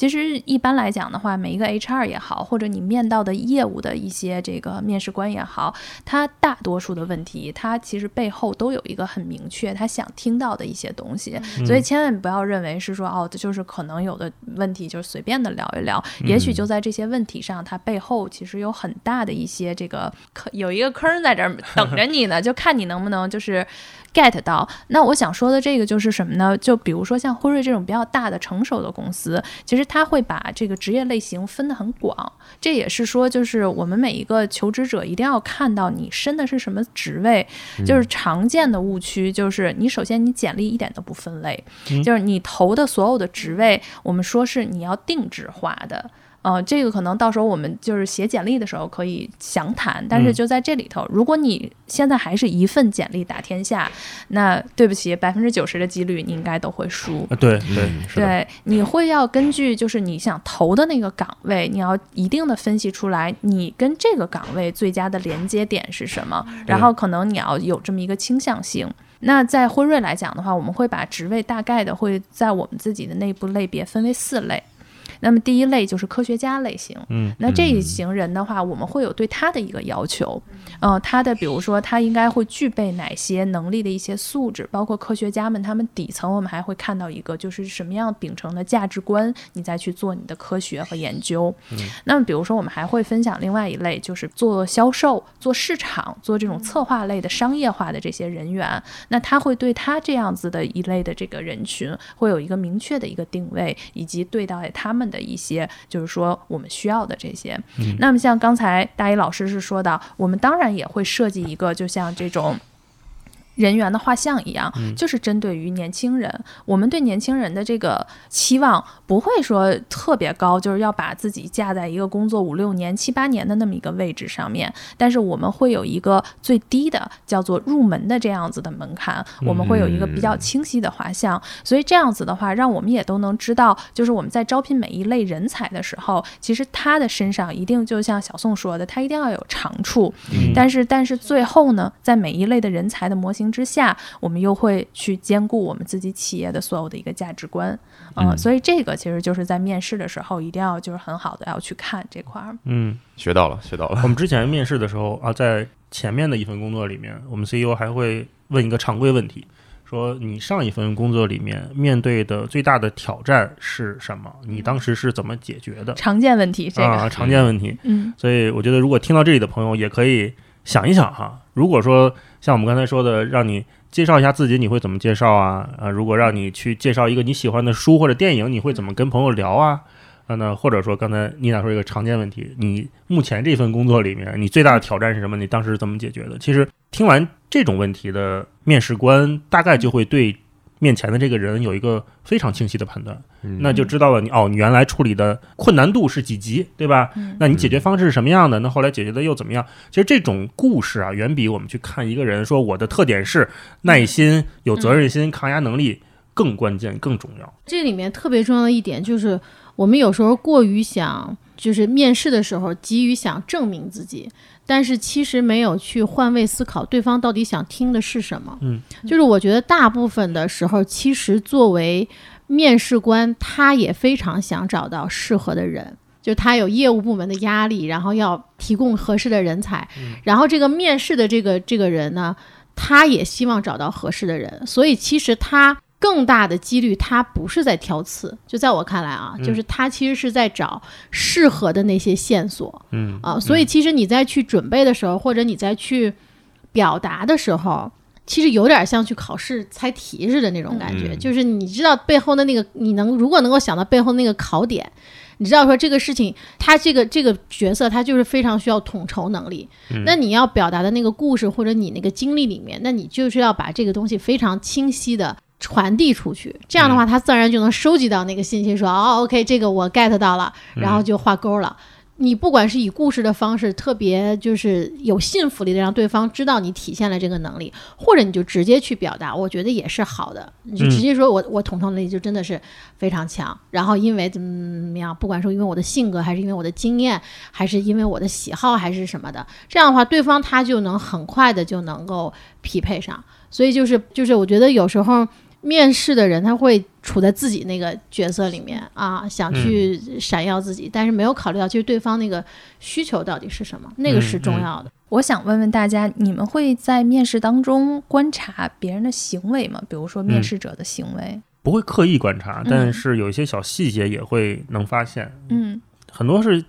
其实一般来讲的话，每一个 HR 也好，或者你面到的业务的一些这个面试官也好，他大多数的问题，他其实背后都有一个很明确他想听到的一些东西，所以千万不要认为是说哦，就是可能有的问题就是随便的聊一聊，也许就在这些问题上，它背后其实有很大的一些这个坑，有一个坑在这儿等着你呢，就看你能不能就是。Get 到，那我想说的这个就是什么呢？就比如说像辉瑞这种比较大的成熟的公司，其实它会把这个职业类型分得很广。这也是说，就是我们每一个求职者一定要看到你申的是什么职位。就是常见的误区就是，你首先你简历一点都不分类，就是你投的所有的职位，我们说是你要定制化的。呃，这个可能到时候我们就是写简历的时候可以详谈，但是就在这里头，如果你现在还是一份简历打天下，那对不起，百分之九十的几率你应该都会输。对对对，你会要根据就是你想投的那个岗位，你要一定的分析出来，你跟这个岗位最佳的连接点是什么，然后可能你要有这么一个倾向性。那在辉瑞来讲的话，我们会把职位大概的会在我们自己的内部类别分为四类。那么第一类就是科学家类型，嗯，那这一型人的话，我们会有对他的一个要求，呃，他的比如说他应该会具备哪些能力的一些素质，包括科学家们他们底层我们还会看到一个就是什么样秉承的价值观，你再去做你的科学和研究。那么比如说我们还会分享另外一类，就是做销售、做市场、做这种策划类的商业化的这些人员，那他会对他这样子的一类的这个人群会有一个明确的一个定位，以及对待他们。的一些，就是说我们需要的这些。嗯那么像刚才大一老师是说到，我们当然也会设计一个，就像这种。人员的画像一样，就是针对于年轻人。我们对年轻人的这个期望不会说特别高，就是要把自己架在一个工作五六年、七八年的那么一个位置上面。但是我们会有一个最低的叫做入门的这样子的门槛，我们会有一个比较清晰的画像。所以这样子的话，让我们也都能知道，就是我们在招聘每一类人才的时候，其实他的身上一定就像小宋说的，他一定要有长处。嗯但是，但是最后呢，在每一类的人才的模型之下，我们又会去兼顾我们自己企业的所有的一个价值观，嗯，嗯所以这个其实就是在面试的时候一定要就是很好的要去看这块儿。嗯，学到了，学到了我。们之前面试的时候啊，在前面的一份工作里面，我们 CEO 还会问一个常规问题，说你上一份工作里面面对的最大的挑战是什么？你当时是怎么解决的？常见问题，这个，啊，常见问题。嗯所以我觉得，如果听到这里的朋友，也可以想一想哈。如果说像我们刚才说的，让你介绍一下自己，你会怎么介绍啊？啊，如果让你去介绍一个你喜欢的书或者电影，你会怎么跟朋友聊啊？啊，那或者说刚才妮娜说一个常见问题，你目前这份工作里面，你最大的挑战是什么？你当时怎么解决的？其实听完这种问题的面试官，大概就会对面前的这个人有一个非常清晰的判断。嗯那就知道了你哦，你原来处理的困难度是几级，对吧？嗯那你解决方式是什么样的？那后来解决的又怎么样？其实这种故事啊，远比我们去看一个人说我的特点是耐心、有责任心、抗压能力更关键、更重要。这里面特别重要的一点就是，我们有时候过于想，就是面试的时候急于想证明自己，但是其实没有去换位思考对方到底想听的是什么。嗯，就是我觉得大部分的时候，其实作为面试官，他也非常想找到适合的人。就他有业务部门的压力，然后要提供合适的人才，然后这个面试的这个这个人呢，他也希望找到合适的人，所以其实他更大的几率，他不是在挑刺，就在我看来啊，嗯就是他其实是在找适合的那些线索嗯啊。所以其实你在去准备的时候，或者你在去表达的时候。其实有点像去考试猜题似的那种感觉，嗯就是你知道背后的那个，你能如果能够想到背后那个考点，你知道说这个事情，他这个这个角色他就是非常需要统筹能力，那你要表达的那个故事或者你那个经历里面，那你就是要把这个东西非常清晰的传递出去，这样的话，他自然就能收集到那个信息，说哦，OK，这个我 get 到了，然后就画勾了。你不管是以故事的方式，特别就是有信服力的，让对方知道你体现了这个能力，或者你就直接去表达，我觉得也是好的。你就直接说我我统筹能力就真的是非常强，然后因为怎么怎么样，不管说因为我的性格，还是因为我的经验，还是因为我的喜好，还是什么的，这样的话，对方他就能很快的就能够匹配上。所以就是就是，我觉得有时候面试的人他会处在自己那个角色里面啊，想去闪耀自己，但是没有考虑到其实对方那个需求到底是什么，那个是重要的。我想问问大家，你们会在面试当中观察别人的行为吗？比如说面试者的行为，不会刻意观察，嗯但是有一些小细节也会能发现。嗯很多是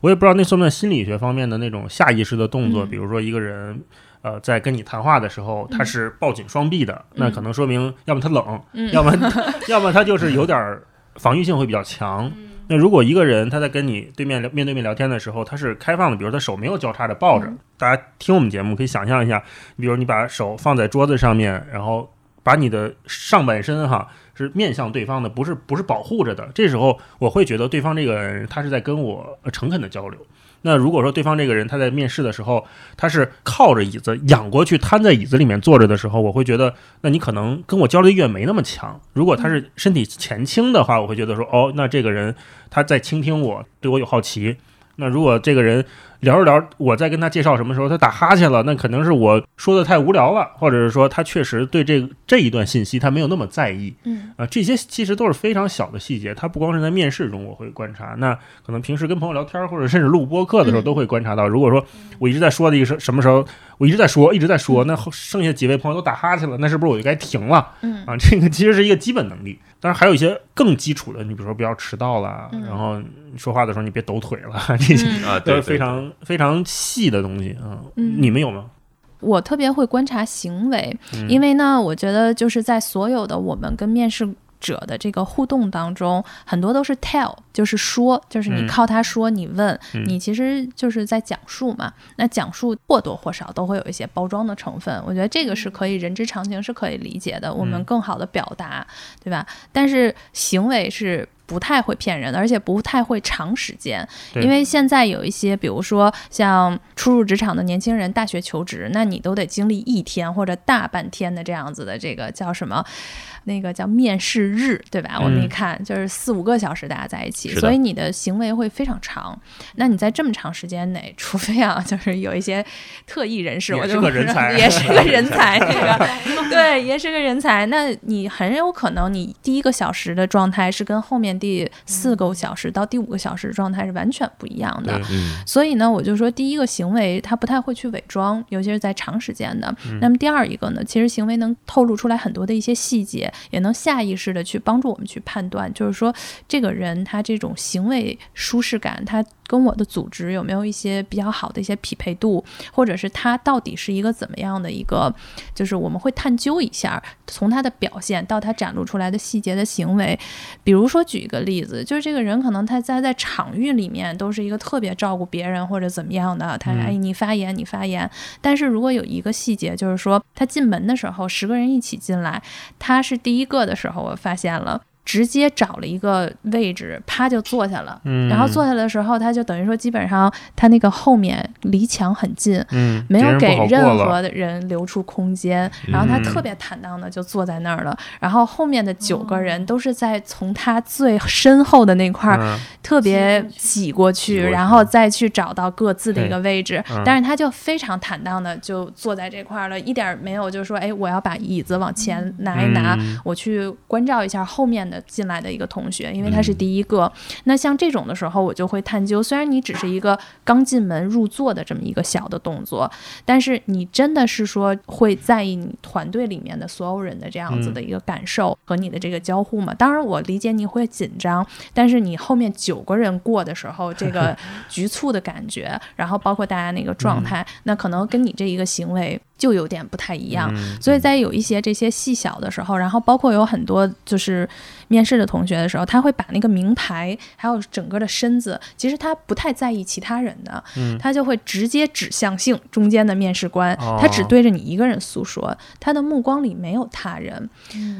我也不知道那算不算心理学方面的那种下意识的动作，嗯比如说一个人。呃，在跟你谈话的时候，他嗯是抱紧双臂的，那嗯可能说明要么他冷，嗯要么 要么他就是有点儿防御性会比较强。那如果一个人他在跟你对面聊面对面聊天的时候，他是开放的，比如他手没有交叉的抱着，嗯大家听我们节目可以想象一下，比如你把手放在桌子上面，然后把你的上半身哈是面向对方的，不是不是保护着的。这时候我会觉得对方这个人他是在跟我呃诚恳的交流。那如果说对方这个人他在面试的时候，他是靠着椅子仰过去，瘫在椅子里面坐着的时候，我会觉得，那你可能跟我交流意愿没那么强。如果他是身体前倾的话，我会觉得说，哦，那这个人他在倾听我，对我有好奇。那如果这个人聊着聊，我在跟他介绍什么时候，他打哈欠了，那可能是我说的太无聊了，或者是说他确实对这这一段信息他没有那么在意。嗯啊，这些其实都是非常小的细节，他不光是在面试中我会观察，那可能平时跟朋友聊天或者甚至录播课的时候嗯都会观察到。如果说我一直在说的一个什什么时候，我一直在说一直在说，那后剩下几位朋友都打哈欠了，那是不是我就该停了？嗯啊，这个其实是一个基本能力。当然还有一些更基础的，你比如说不要迟到了，嗯然后说话的时候你别抖腿了，这些嗯啊，对，都是非对常非常细的东西啊。嗯你们有吗？我特别会观察行为，嗯因为呢，我觉得就是在所有的我们跟面试者的这个互动当中，很多都是 tell，就是说，就是你嗯靠他说，你问，嗯你其实就是在讲述嘛。那讲述或多或少都会有一些包装的成分，我觉得这个是可以人之常情，是可以理解的。我们嗯更好的表达，对吧？但是行为是。不太会骗人的，而且不太会长时间，因为现在有一些，比如说像初入职场的年轻人，大学求职，那你都得经历一天或者大半天的这样子的这个叫什么？那个叫面试日，对吧？我们一嗯看就是四五个小时大家在一起，所以你的行为会非常长。那你在这么长时间内，除非啊，就是有一些特异人士，我就是个人才也是个人 才，那个 对，也是个人才。那你很有可能，你第一个小时的状态是跟后面第四个小时到第五个小时的状态是完全不一样的。嗯所以呢，我就说第一个行为他不太会去伪装，尤其是在长时间的。那么第二一个呢，其实行为能透露出来很多的一些细节，也能下意识的去帮助我们去判断，就是说这个人他这种行为舒适感，他跟我的组织有没有一些比较好的一些匹配度，或者是他到底是一个怎么样的一个，就是我们会探究一下，从他的表现到他展露出来的细节的行为。比如说举一个例子，就是这个人可能他在在场域里面都是一个特别照顾别人或者怎么样的，他嗯哎你发言你发言，但是如果有一个细节，就是说他进门的时候十个人一起进来，他是第一个的时候，我发现了。直接找了一个位置，啪就坐下了。嗯。然后坐下的时候，他就等于说，基本上他那个后面离墙很近，嗯，没有给任何的人留出空间，然后他嗯特别坦荡的就坐在那儿了，然后后面的九个人都是在从他最身后的那块儿嗯。特别挤过去，然后再去找到各自的一个位置。嗯，但是他就非常坦荡的就坐在这块儿了，一点儿没有就是说，哎，我要把椅子往前拿一拿，嗯。我去关照一下后面的进来的一个同学，因为他是嗯第一个。那像这种的时候，我就会探究，虽然你只是一个刚进门入座的这么一个小的动作，但是你真的是说会在意你团队里面的所有人的这样子的一个感受和你的这个交互吗？当然，我理解你会紧张，但是你后面九个人过的时候，这个 局促的感觉，然后包括大家那个状态，那可能跟你这一个行为就有点不太一样。嗯所以在有一些这些细小的时候，然后包括有很多就是面试的同学的时候，他会把那个名牌还有整个的身子，其实他不太在意其他人的，嗯。他就会直接指向性中间的面试官，哦。他只对着你一个人诉说，他的目光里没有他人。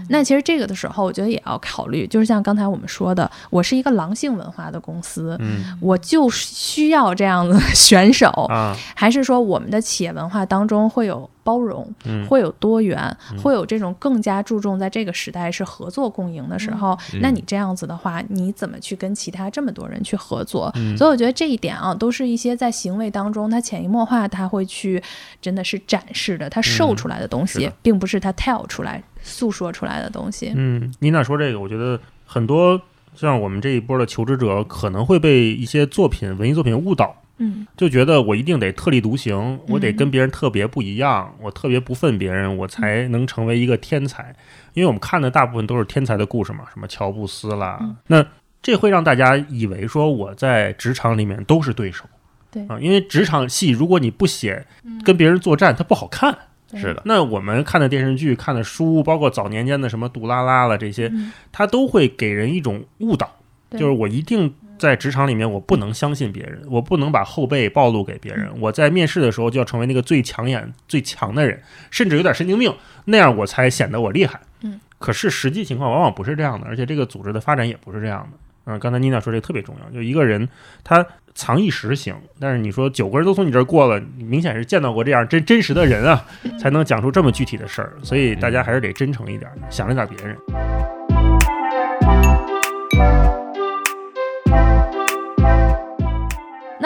那其实这个的时候，我觉得也要考虑，就是像刚才我们说的，我是一个狼性文化的公司，嗯。我就需要这样子的 选手，啊。还是说我们的企业文化当中会有包容，嗯会有多元，会有这种更加注重在这个时代是合作共赢的时候，嗯那你这样子的话，你怎么去跟其他这么多人去合作？嗯所以我觉得这一点啊，都是一些在行为当中，他潜移默化，他会去真的是展示的，他售出来的东西，并不是他 tell 出来、诉说出来的东西。嗯，妮娜说这个，我觉得很多像我们这一波的求职者可能会被一些作品、文艺作品误导。嗯。就觉得我一定得特立独行，我得嗯跟别人特别不一样，我特别不忿别人，我才能成为一个天才。因为我们看的大部分都是天才的故事嘛，什么乔布斯啦，嗯。那这会让大家以为说我在职场里面都是对手。对。啊，因为职场戏如果你不写跟别人作战，它不好看。是的，那我们看的电视剧、看的书，包括早年间的什么杜拉拉了这些，嗯。它都会给人一种误导，就是我一定在职场里面，我不能相信别人，我不能把后背暴露给别人。我在面试的时候就要成为那个最抢眼、最强的人，甚至有点神经病，那样我才显得我厉害。嗯，可是实际情况往往不是这样的，而且这个组织的发展也不是这样的。嗯，刚才妮娜说这个特别重要，就一个人他藏一时行，但是你说九个人都从你这儿过了，你明显是见到过这样真真实的人啊，才能讲出这么具体的事儿。所以大家还是得真诚一点，想着点别人。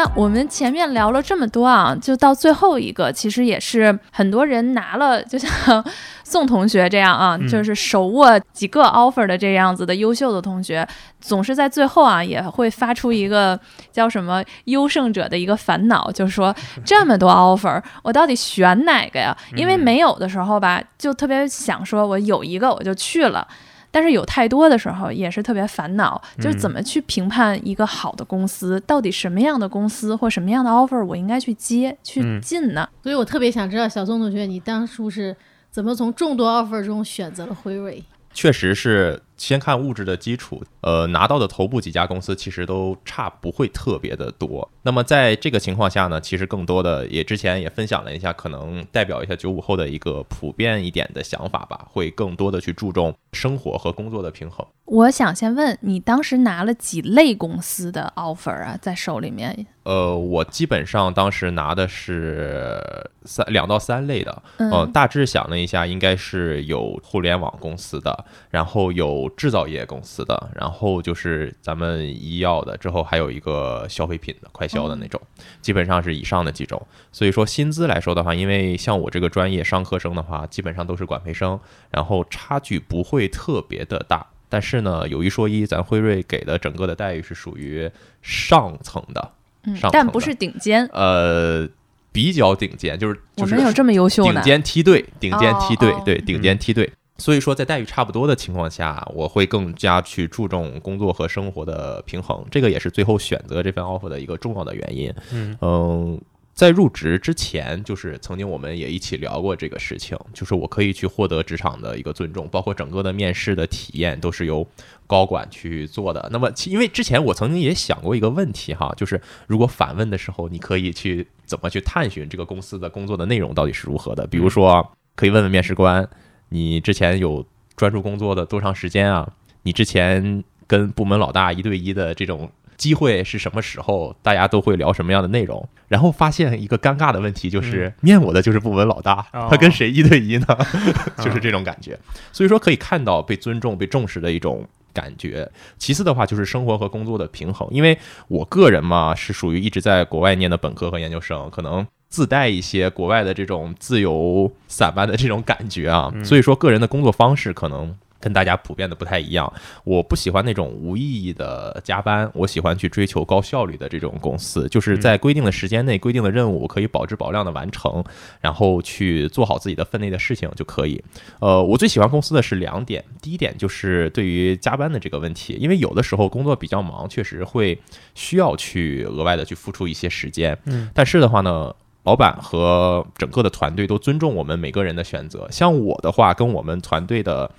那我们前面聊了这么多啊，就到最后一个，其实也是很多人拿了，就像宋同学这样啊，嗯就是手握几个 offer 的这样子的优秀的同学，总是在最后啊也会发出一个叫什么优胜者的一个烦恼，就是说这么多 offer，我到底选哪个呀？因为嗯没有的时候吧，就特别想说我有一个我就去了。但是有太多的时候也是特别烦恼，就是怎么去评判一个好的公司，到底什么样的公司或什么样的 offer 我应该去接去嗯进呢？所以我特别想知道小宋同学，你当初是怎么从众多 offer 中选择了辉瑞？确实是先看物质的基础，呃，拿到的头部几家公司其实都差不会特别的多。那么在这个情况下呢，其实更多的也之前也分享了一下，可能代表一下九五后的一个普遍一点的想法吧，会更多的去注重生活和工作的平衡。我想先问你，当时拿了几类公司的 offer 啊，在手里面？呃，我基本上当时拿的是三两到三类的，嗯呃，大致想了一下，应该是有互联网公司的，然后有制造业公司的，然后就是咱们医药的，之后还有一个消费品的快销的那种，基本上是以上的几种。所以说薪资来说的话，因为像我这个专业商科生的话，基本上都是管培生，然后差距不会特别的大。但是呢，有一说一，咱辉瑞给的整个的待遇是属于上层的，嗯上，层的但不是顶尖。呃，比较顶尖，就是就是我们有这么优秀顶，尖梯队，顶尖梯队对，顶尖梯队。所以说，在待遇差不多的情况下，我会更加去注重工作和生活的平衡，这个也是最后选择这份 offer 的一个重要的原因。嗯嗯，在入职之前，就是曾经我们也一起聊过这个事情，就是我可以去获得职场的一个尊重，包括整个的面试的体验都是由高管去做的。那么其，因为之前我曾经也想过一个问题哈，就是如果反问的时候，你可以去怎么去探寻这个公司的工作的内容到底是如何的？比如说，可以问问面试官，你之前有专注工作的多长时间啊？你之前跟部门老大一对一的这种机会是什么时候？大家都会聊什么样的内容？然后发现一个尴尬的问题，就是、面我的就是部门老大，哦他跟谁一对一呢？就是这种感觉。所以说可以看到被尊重、被重视的一种。感觉，其次的话就是生活和工作的平衡，因为我个人嘛是属于一直在国外念的本科和研究生，可能自带一些国外的这种自由散漫的这种感觉啊，所以说个人的工作方式可能跟大家普遍的不太一样。我不喜欢那种无意义的加班，我喜欢去追求高效率的这种公司，就是在规定的时间内、规定的任务可以保质保量的完成，然后去做好自己的分内的事情就可以。呃，我最喜欢公司的是两点，第一点就是对于加班的这个问题，因为有的时候工作比较忙，确实会需要去额外的去付出一些时间，嗯，但是的话呢。老板和整个的团队都尊重我们每个人的选择。像我的话，跟我们团队的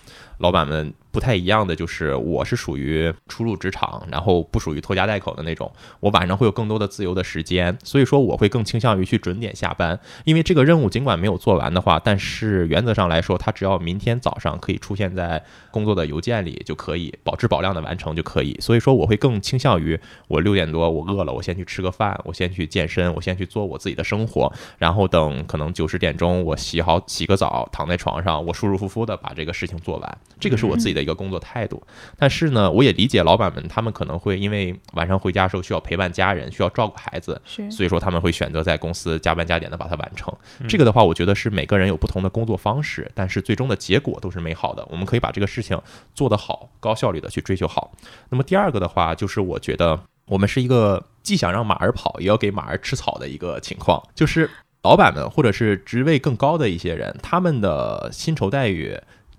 老板们不太一样的，就是我是属于初入职场，然后不属于拖家带口的那种。我晚上会有更多的自由的时间，所以说我会更倾向于去准点下班。因为这个任务尽管没有做完的话，但是原则上来说，它只要明天早上可以出现在工作的邮件里就可以，保质保量的完成就可以。所以说我会更倾向于我六点多我饿了，我先去吃个饭，我先去健身，我先去做我自己的生活，然后等可能九十点钟我洗好洗个澡，躺在床上，我舒舒服服的把这个事情做完。这个是我自己的一个工作态度。但是呢，我也理解老板们，他们可能会因为晚上回家的时候需要陪伴家人，需要照顾孩子，所以说他们会选择在公司加班加点的把它完成。这个的话，我觉得是每个人有不同的工作方式，但是最终的结果都是美好的。我们可以把这个事情做得好，高效率的去追求好。那么第二个的话，就是我觉得我们是一个既想让马儿跑，也要给马儿吃草的一个情况，就是老板们或者是职位更高的一些人，他们的薪酬待遇。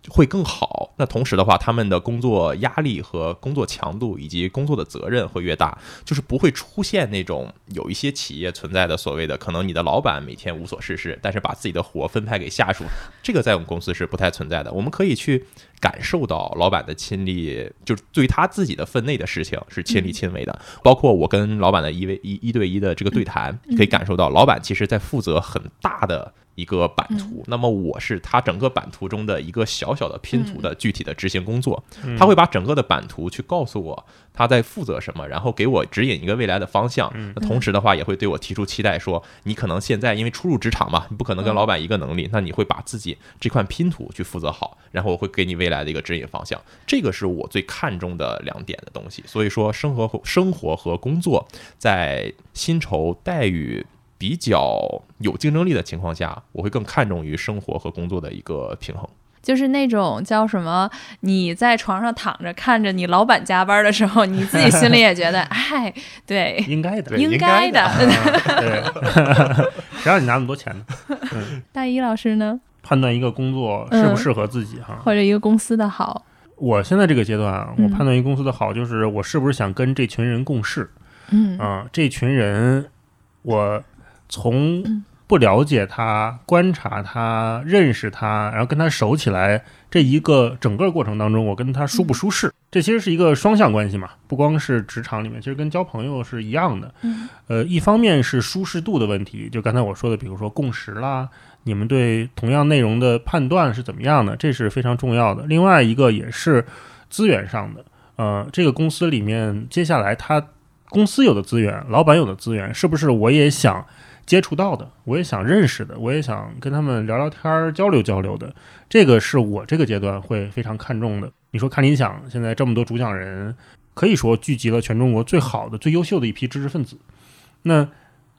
会更好。那同时的话，他们的工作压力和工作强度以及工作的责任会越大，就是不会出现那种有一些企业存在的所谓的可能你的老板每天无所事事，但是把自己的活分派给下属，这个在我们公司是不太存在的。我们可以去感受到老板的亲力，就是对他自己的分内的事情是亲力亲为的。包括我跟老板的一 v 一一对一的这个对谈，可以感受到老板其实在负责很大的。一个版图，那么我是他整个版图中的一个小小的拼图的具体的执行工作，他会把整个的版图去告诉我他在负责什么，然后给我指引一个未来的方向。那同时的话，也会对我提出期待，说你可能现在因为初入职场嘛，你不可能跟老板一个能力，那你会把自己这块拼图去负责好，然后我会给你未来的一个指引方向。这个是我最看重的两点的东西。所以说，生活生活和工作在薪酬待遇。比较有竞争力的情况下，我会更看重于生活和工作的一个平衡。就是那种叫什么？你在床上躺着看着你老板加班的时候，你自己心里也觉得，哎，对，应该的，应该的。对，谁让你拿那么多钱呢？大一老师呢？判断一个工作适不适合自己哈，或者一个公司的好。我现在这个阶段我判断一个公司的好，就是我是不是想跟这群人共事嗯啊？这群人，我从不了解他、观察他、认识他，然后跟他熟起来，这一个整个过程当中，我跟他舒不舒适，这其实是一个双向关系嘛，不光是职场里面，其实跟交朋友是一样的。嗯呃，一方面是舒适度的问题，就刚才我说的，比如说共识啦，你们对同样内容的判断是怎么样的，这是非常重要的。另外一个也是资源上的，呃，这个公司里面接下来他公司有的资源，老板有的资源，是不是我也想接触到的，我也想认识的，我也想跟他们聊聊天儿、交流交流的，这个是我这个阶段会非常看重的。你说看理想现在这么多主讲人，可以说聚集了全中国最好的、最优秀的一批知识分子，那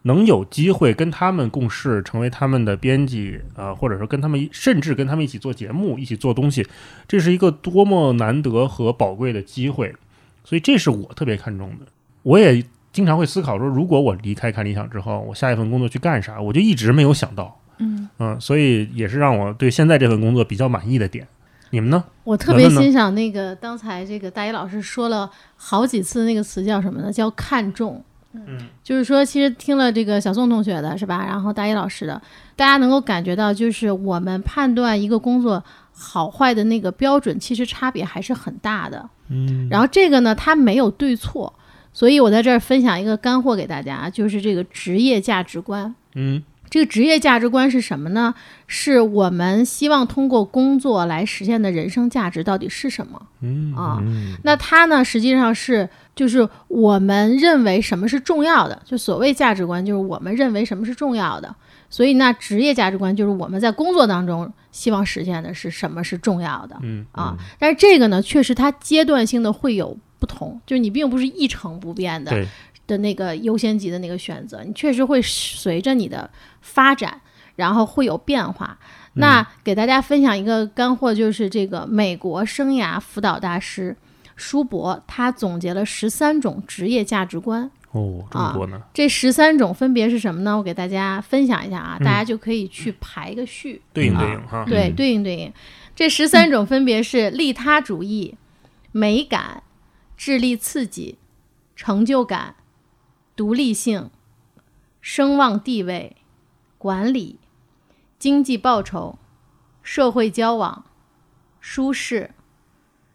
能有机会跟他们共事，成为他们的编辑，呃，或者说跟他们，甚至跟他们一起做节目、一起做东西，这是一个多么难得和宝贵的机会。所以这是我特别看重的。我也经常会思考说，如果我离开看理想之后，我下一份工作去干啥？我就一直没有想到，嗯嗯，所以也是让我对现在这份工作比较满意的点。你们呢？我特别欣赏那个刚才这个大一老师说了好几次那个词叫什么呢？叫看重。嗯，就是说，其实听了这个小宋同学的是吧？然后大一老师的，大家能够感觉到，就是我们判断一个工作好坏的那个标准，其实差别还是很大的。嗯，然后这个呢，它没有对错，所以我在这儿分享一个干货给大家，就是这个职业价值观。嗯这个职业价值观是什么呢？是我们希望通过工作来实现的人生价值到底是什么嗯啊？嗯那它呢，实际上是就是我们认为什么是重要的，就所谓价值观，就是我们认为什么是重要的。所以那职业价值观就是我们在工作当中希望实现的是什么是重要的嗯啊？但是这个呢，确实它阶段性的会有不同，就是你并不是一成不变的，的那个优先级的那个选择，你确实会随着你的发展，然后会有变化。那给大家分享一个干货，就是这个美国生涯辅导大师舒伯，他总结了十三种职业价值观。哦，这么多呢。这十三种分别是什么呢？我给大家分享一下啊，嗯大家就可以去排个序。对应啊对应哈。对，嗯对应对应。这十三种分别是利他主义、美感、智力刺激、成就感、独立性、声望地位、管理、经济报酬、社会交往、舒适、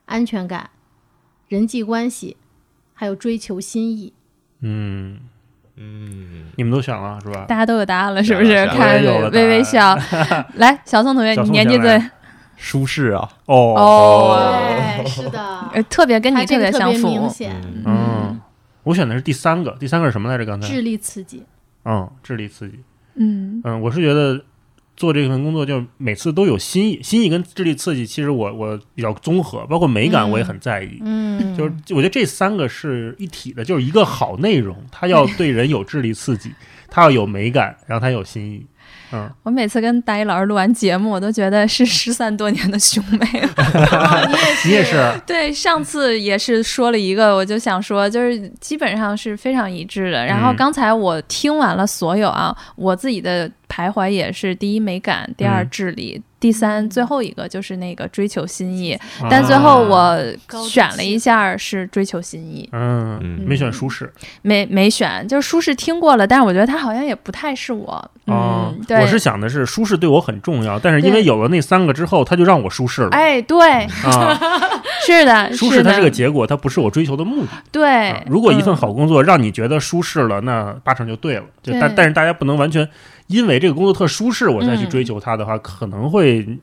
安全感、人际关系，还有追求心意。嗯，嗯，你们都选了是吧？大家都有答案了，是不是？看微微笑。来，小宋同学，你年纪最舒适啊，哦，哦，对，是的，呃特别跟你这个特别别相符。明显。嗯嗯，我选的是第三个，第三个是什么来着？刚才智力刺激。嗯，智力刺激。嗯嗯，我是觉得做这份工作就每次都有新意，新意跟智力刺激，其实我我比较综合，包括美感我也很在意。嗯，就是我觉得这三个是一体的，就是一个好内容，它要对人有智力刺激，它要有美感，然后它有新意。嗯，我每次跟大一老师录完节目，我都觉得是 失散多年的兄妹。哦你也是，对，上次也是说了一个，我就想说，就是基本上是非常一致的。然后嗯刚才我听完了所有啊，我自己的徘徊也是第一美感，第二嗯智力，第三最后一个就是那个追求新意。啊但最后我选了一下是追求新意，嗯，嗯没选舒适。没没选，就是舒适听过了，但是我觉得它好像也不太是我。哦嗯，，对，我是想的是舒适对我很重要，但是因为有了那三个之后，它就让我舒适了。哎，对，啊，是的，舒适它的是个结果，它不是我追求的目的。对啊，如果一份嗯好工作让你觉得舒适了，那八成就对了。就但但是大家不能完全因为这个工作特舒适，我再去嗯追求它的话，可能会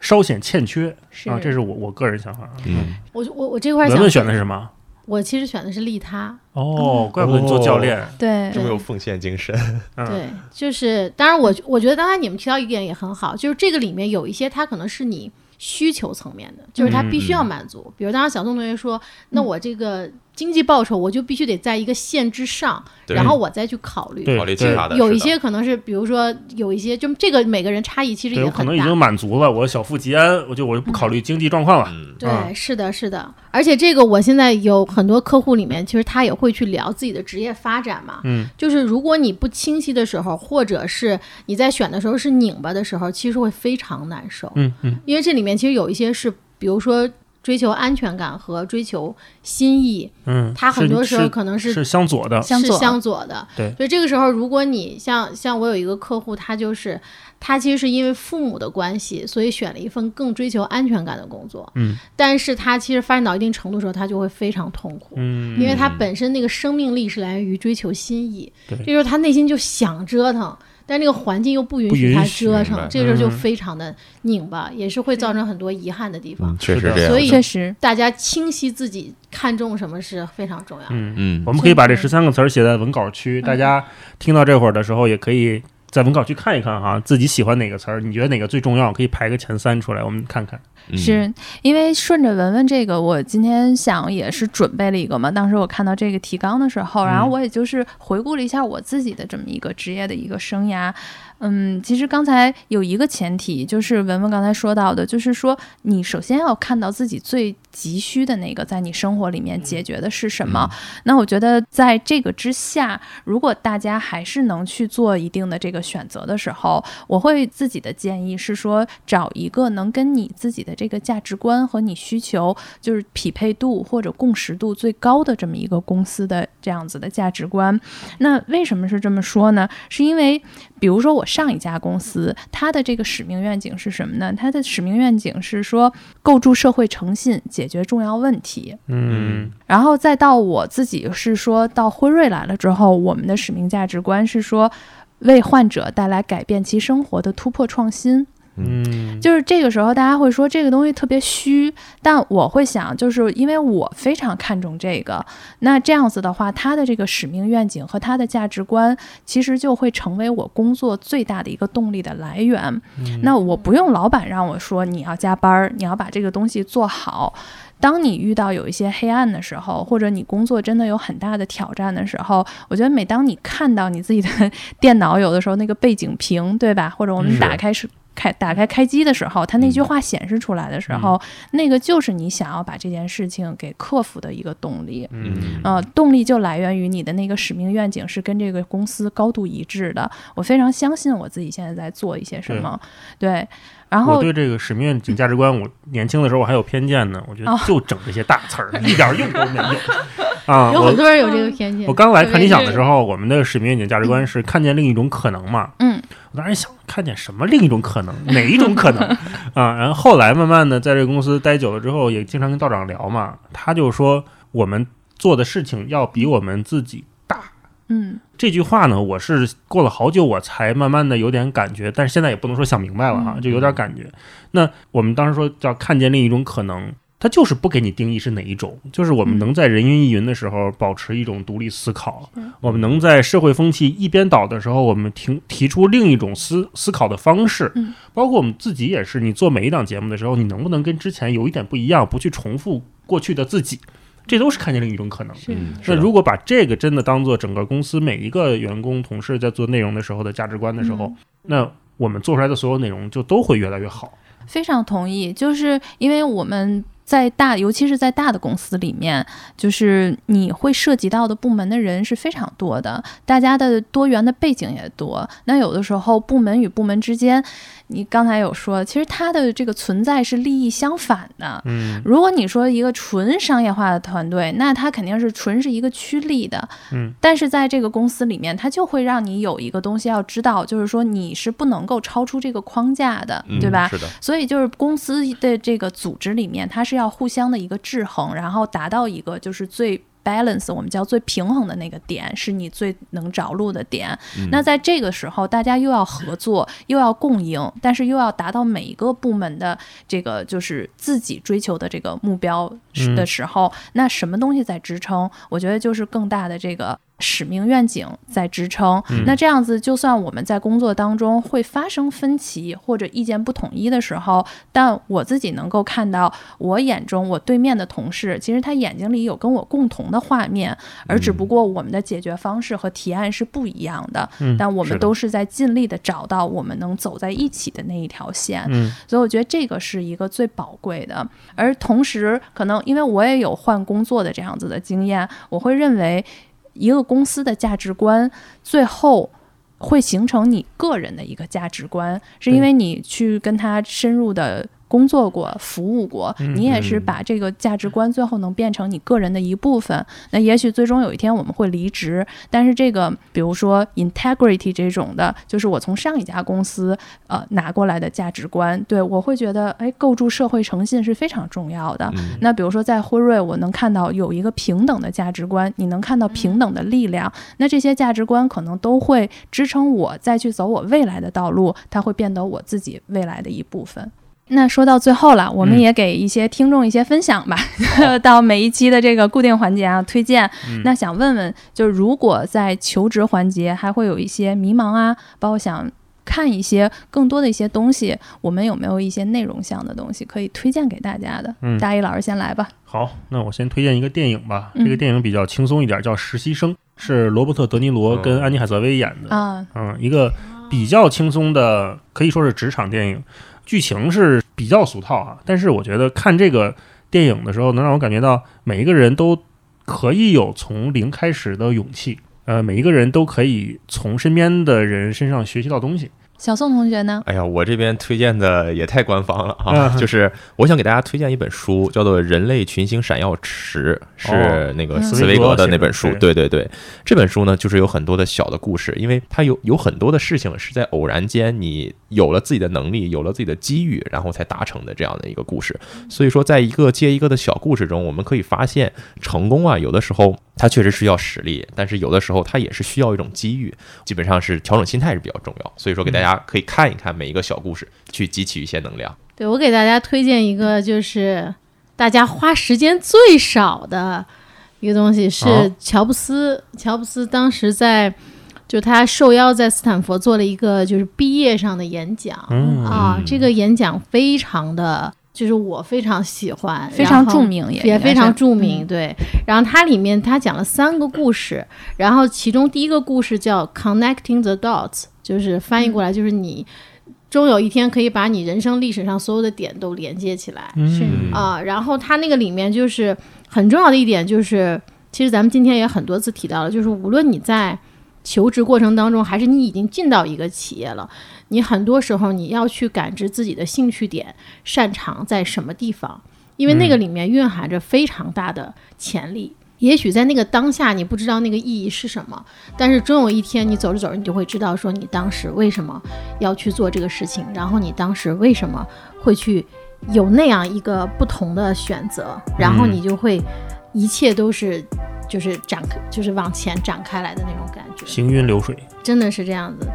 稍显欠缺是啊。这是我我个人想法。嗯，我我我这块儿想文文选的是什么？我其实选的是利他，哦，怪不得你做教练。对这么有奉献精神，嗯，对，就是当然我我觉得刚才你们提到一点也很好，就是这个里面有一些它可能是你需求层面的，就是它必须要满足。比如当时小宋同学说，那我这个经济报酬我就必须得在一个线之上，然后我再去考虑。对考虑其他的，有一些可能是，比如说有一些，就这个每个人差异其实也很大。我可能已经满足了，我小富即安，我就我就不考虑经济状况了。嗯，对，嗯是的，是的，而且这个我现在有很多客户里面，其实他也会去聊自己的职业发展嘛。嗯，就是如果你不清晰的时候，或者是你在选的时候是拧巴的时候，其实会非常难受。嗯嗯因为这里面其实有一些是，比如说追求安全感和追求新意，嗯，它很多时候可能是是向左的，是向左相左的。对。所以这个时候，如果你像像我有一个客户，他就是他其实是因为父母的关系，所以选了一份更追求安全感的工作。嗯，但是他其实发展到一定程度的时候，他就会非常痛苦。嗯，因为他本身那个生命力是来源于追求新意，对。这时候他内心就想折腾，但这个环境又不允许他折腾，这个时候就嗯非常的拧巴，也是会造成很多遗憾的地方。嗯，确是的实这样。所以确实，大家清晰自己看重什么是非常重要的。嗯嗯我们可以把这十三个词儿写在文稿区，大家听到这会儿的时候，也可以在文稿去看一看哈，自己喜欢哪个词儿，你觉得哪个最重要，可以排个前三出来，我们看看。嗯是因为顺着文文这个，我今天想也是准备了一个嘛。当时我看到这个提纲的时候，然后嗯我也就是回顾了一下我自己的这么一个职业的一个生涯。嗯，其实刚才有一个前提，就是文文刚才说到的，就是说你首先要看到自己最急需的那个，在你生活里面解决的是什么。那我觉得在这个之下，如果大家还是能去做一定的这个选择的时候，我会自己的建议是说，找一个能跟你自己的这个价值观和你需求就是匹配度或者共识度最高的这么一个公司的这样子的价值观。那为什么是这么说呢？是因为比如说我上一家公司，它的这个使命愿景是什么呢？它的使命愿景是说构筑社会诚信，解决重要问题。嗯然后再到我自己是说到辉瑞来了之后，我们的使命价值观是说为患者带来改变其生活的突破创新。嗯，就是这个时候，大家会说这个东西特别虚，但我会想，就是因为我非常看重这个，那这样子的话，他的这个使命愿景和他的价值观，其实就会成为我工作最大的一个动力的来源。那我不用老板让我说你要加班儿，你要把这个东西做好。当你遇到有一些黑暗的时候，或者你工作真的有很大的挑战的时候，我觉得每当你看到你自己的 电脑有的时候那个背景屏，对吧？或者我们打开是。开打开开机的时候，它那句话显示出来的时候，那个就是你想要把这件事情给克服的一个动力。嗯呃，动力就来源于你的那个使命愿景是跟这个公司高度一致的。我非常相信我自己现在在做一些什么，对。然后我对这个使命愿景价值观，我年轻的时候我还有偏见呢，我觉得哦就整这些大词儿，一点用都没有啊！有我很多人有这个偏见。我刚来看理想的时候，我们的使命愿景价值观是看见另一种可能嘛。嗯，我当时想，看见什么另一种可能？哪一种可能 啊？然后后来慢慢的在这个公司待久了之后，也经常跟道长聊嘛，他就说我们做的事情要比我们自己大。嗯。这句话呢，我是过了好久我才慢慢的有点感觉，但是现在也不能说想明白了哈，嗯。就有点感觉。那我们当时说叫看见另一种可能，它就是不给你定义是哪一种，就是我们嗯。能在人云亦云的时候保持一种独立思考，是。我们能在社会风气一边倒的时候，我们提提出另一种思思考的方式，嗯。包括我们自己也是，你做每一档节目的时候，你能不能跟之前有一点不一样，不去重复过去的自己，这都是看见另一种可能。是嗯，那如果把这个真的当做整个公司每一个员工同事在做内容的时候的价值观的时候，嗯那我们做出来的所有内容就都会越来越好。非常同意，就是因为我们在大，尤其是在大的公司里面，就是你会涉及到的部门的人是非常多的，大家的多元的背景也多。那有的时候部门与部门之间，你刚才有说，其实它的这个存在是利益相反的。嗯如果你说一个纯商业化的团队，那它肯定是纯是一个趋利的，嗯，但是在这个公司里面，它就会让你有一个东西要知道，就是说你是不能够超出这个框架的，嗯对吧？是的，所以就是公司的这个组织里面，它是要互相的一个制衡，然后达到一个就是最 balance，我们叫最平衡的那个点，是你最能着陆的点。嗯那在这个时候，大家又要合作，又要共赢，但是又要达到每一个部门的这个就是自己追求的这个目标嗯的时候，那什么东西在支撑？我觉得就是更大的这个。使命愿景在支撑，嗯。那这样子，就算我们在工作当中会发生分歧或者意见不统一的时候，但我自己能够看到，我眼中我对面的同事，其实他眼睛里有跟我共同的画面，而只不过我们的解决方式和提案是不一样的，嗯，但我们都是在尽力的找到我们能走在一起的那一条线。嗯。所以我觉得这个是一个最宝贵的。而同时，可能因为我也有换工作的这样子的经验，我会认为一个公司的价值观最后。会形成你个人的一个价值观，是因为你去跟他深入的工作过、服务过，嗯你也是把这个价值观最后能变成你个人的一部分。那也许最终有一天我们会离职，但是这个比如说 integrity 这种的，就是我从上一家公司呃拿过来的价值观，对我会觉得，哎，构筑社会诚信是非常重要的。嗯那比如说在辉瑞，我能看到有一个平等的价值观，你能看到平等的力量，那这些价值观可能都会支撑我再去走我未来的道路，它会变得我自己未来的一部分。那说到最后了，我们嗯也给一些听众一些分享吧。到每一期的这个固定环节啊，推荐。嗯那想问问，就是如果在求职环节还会有一些迷茫啊，包括想看一些更多的一些东西，我们有没有一些内容项的东西可以推荐给大家的？嗯大一老师先来吧。好，那我先推荐一个电影吧。嗯这个电影比较轻松一点，叫《实习生》，是罗伯特·德尼罗跟安妮·海瑟薇演的。啊，嗯，一个比较轻松的，可以说是职场电影。剧情是比较俗套啊，但是我觉得看这个电影的时候，能让我感觉到每一个人都可以有从零开始的勇气。呃，每一个人都可以从身边的人身上学习到东西。小宋同学呢？哎呀，我这边推荐的也太官方了啊！嗯就是我想给大家推荐一本书，叫做《人类群星闪耀时》，是那个嗯茨威格的那本书对对对，这本书呢，就是有很多的小的故事，因为它有有很多的事情是在偶然间，你有了自己的能力，有了自己的机遇，然后才达成的这样的一个故事。所以说，在一个接一个的小故事中，我们可以发现，成功啊，有的时候它确实需要实力，但是有的时候它也是需要一种机遇。基本上是调整心态是比较重要。所以说，给大家可以看一看每一个小故事，去汲取一些能量。对我给大家推荐一个，就是大家花时间最少的一个东西是乔布斯。乔布斯当时在，就他受邀在斯坦福做了一个就是毕业上的演讲、嗯啊，这个演讲非常的，就是我非常喜欢，非常著名也也非常著嗯。名，对。然后它里面它讲了三个故事，然后其中第一个故事叫 Connecting the Dots，就是翻译过来就是你终有一天可以把你人生历史上所有的点都连接起来是。嗯啊、然后它那个里面就是很重要的一点就是，其实咱们今天也很多次提到了，就是无论你在求职过程当中，还是你已经进到一个企业了，你很多时候你要去感知自己的兴趣点，擅长在什么地方，因为那个里面蕴含着非常大的潜力。也许在那个当下你不知道那个意义是什么，但是终有一天你走着走着，你就会知道说你当时为什么要去做这个事情，然后你当时为什么会去有那样一个不同的选择，然后你就会一切都是就是展开，就是往前展开来的那种感觉，行云流水。真的是这样子。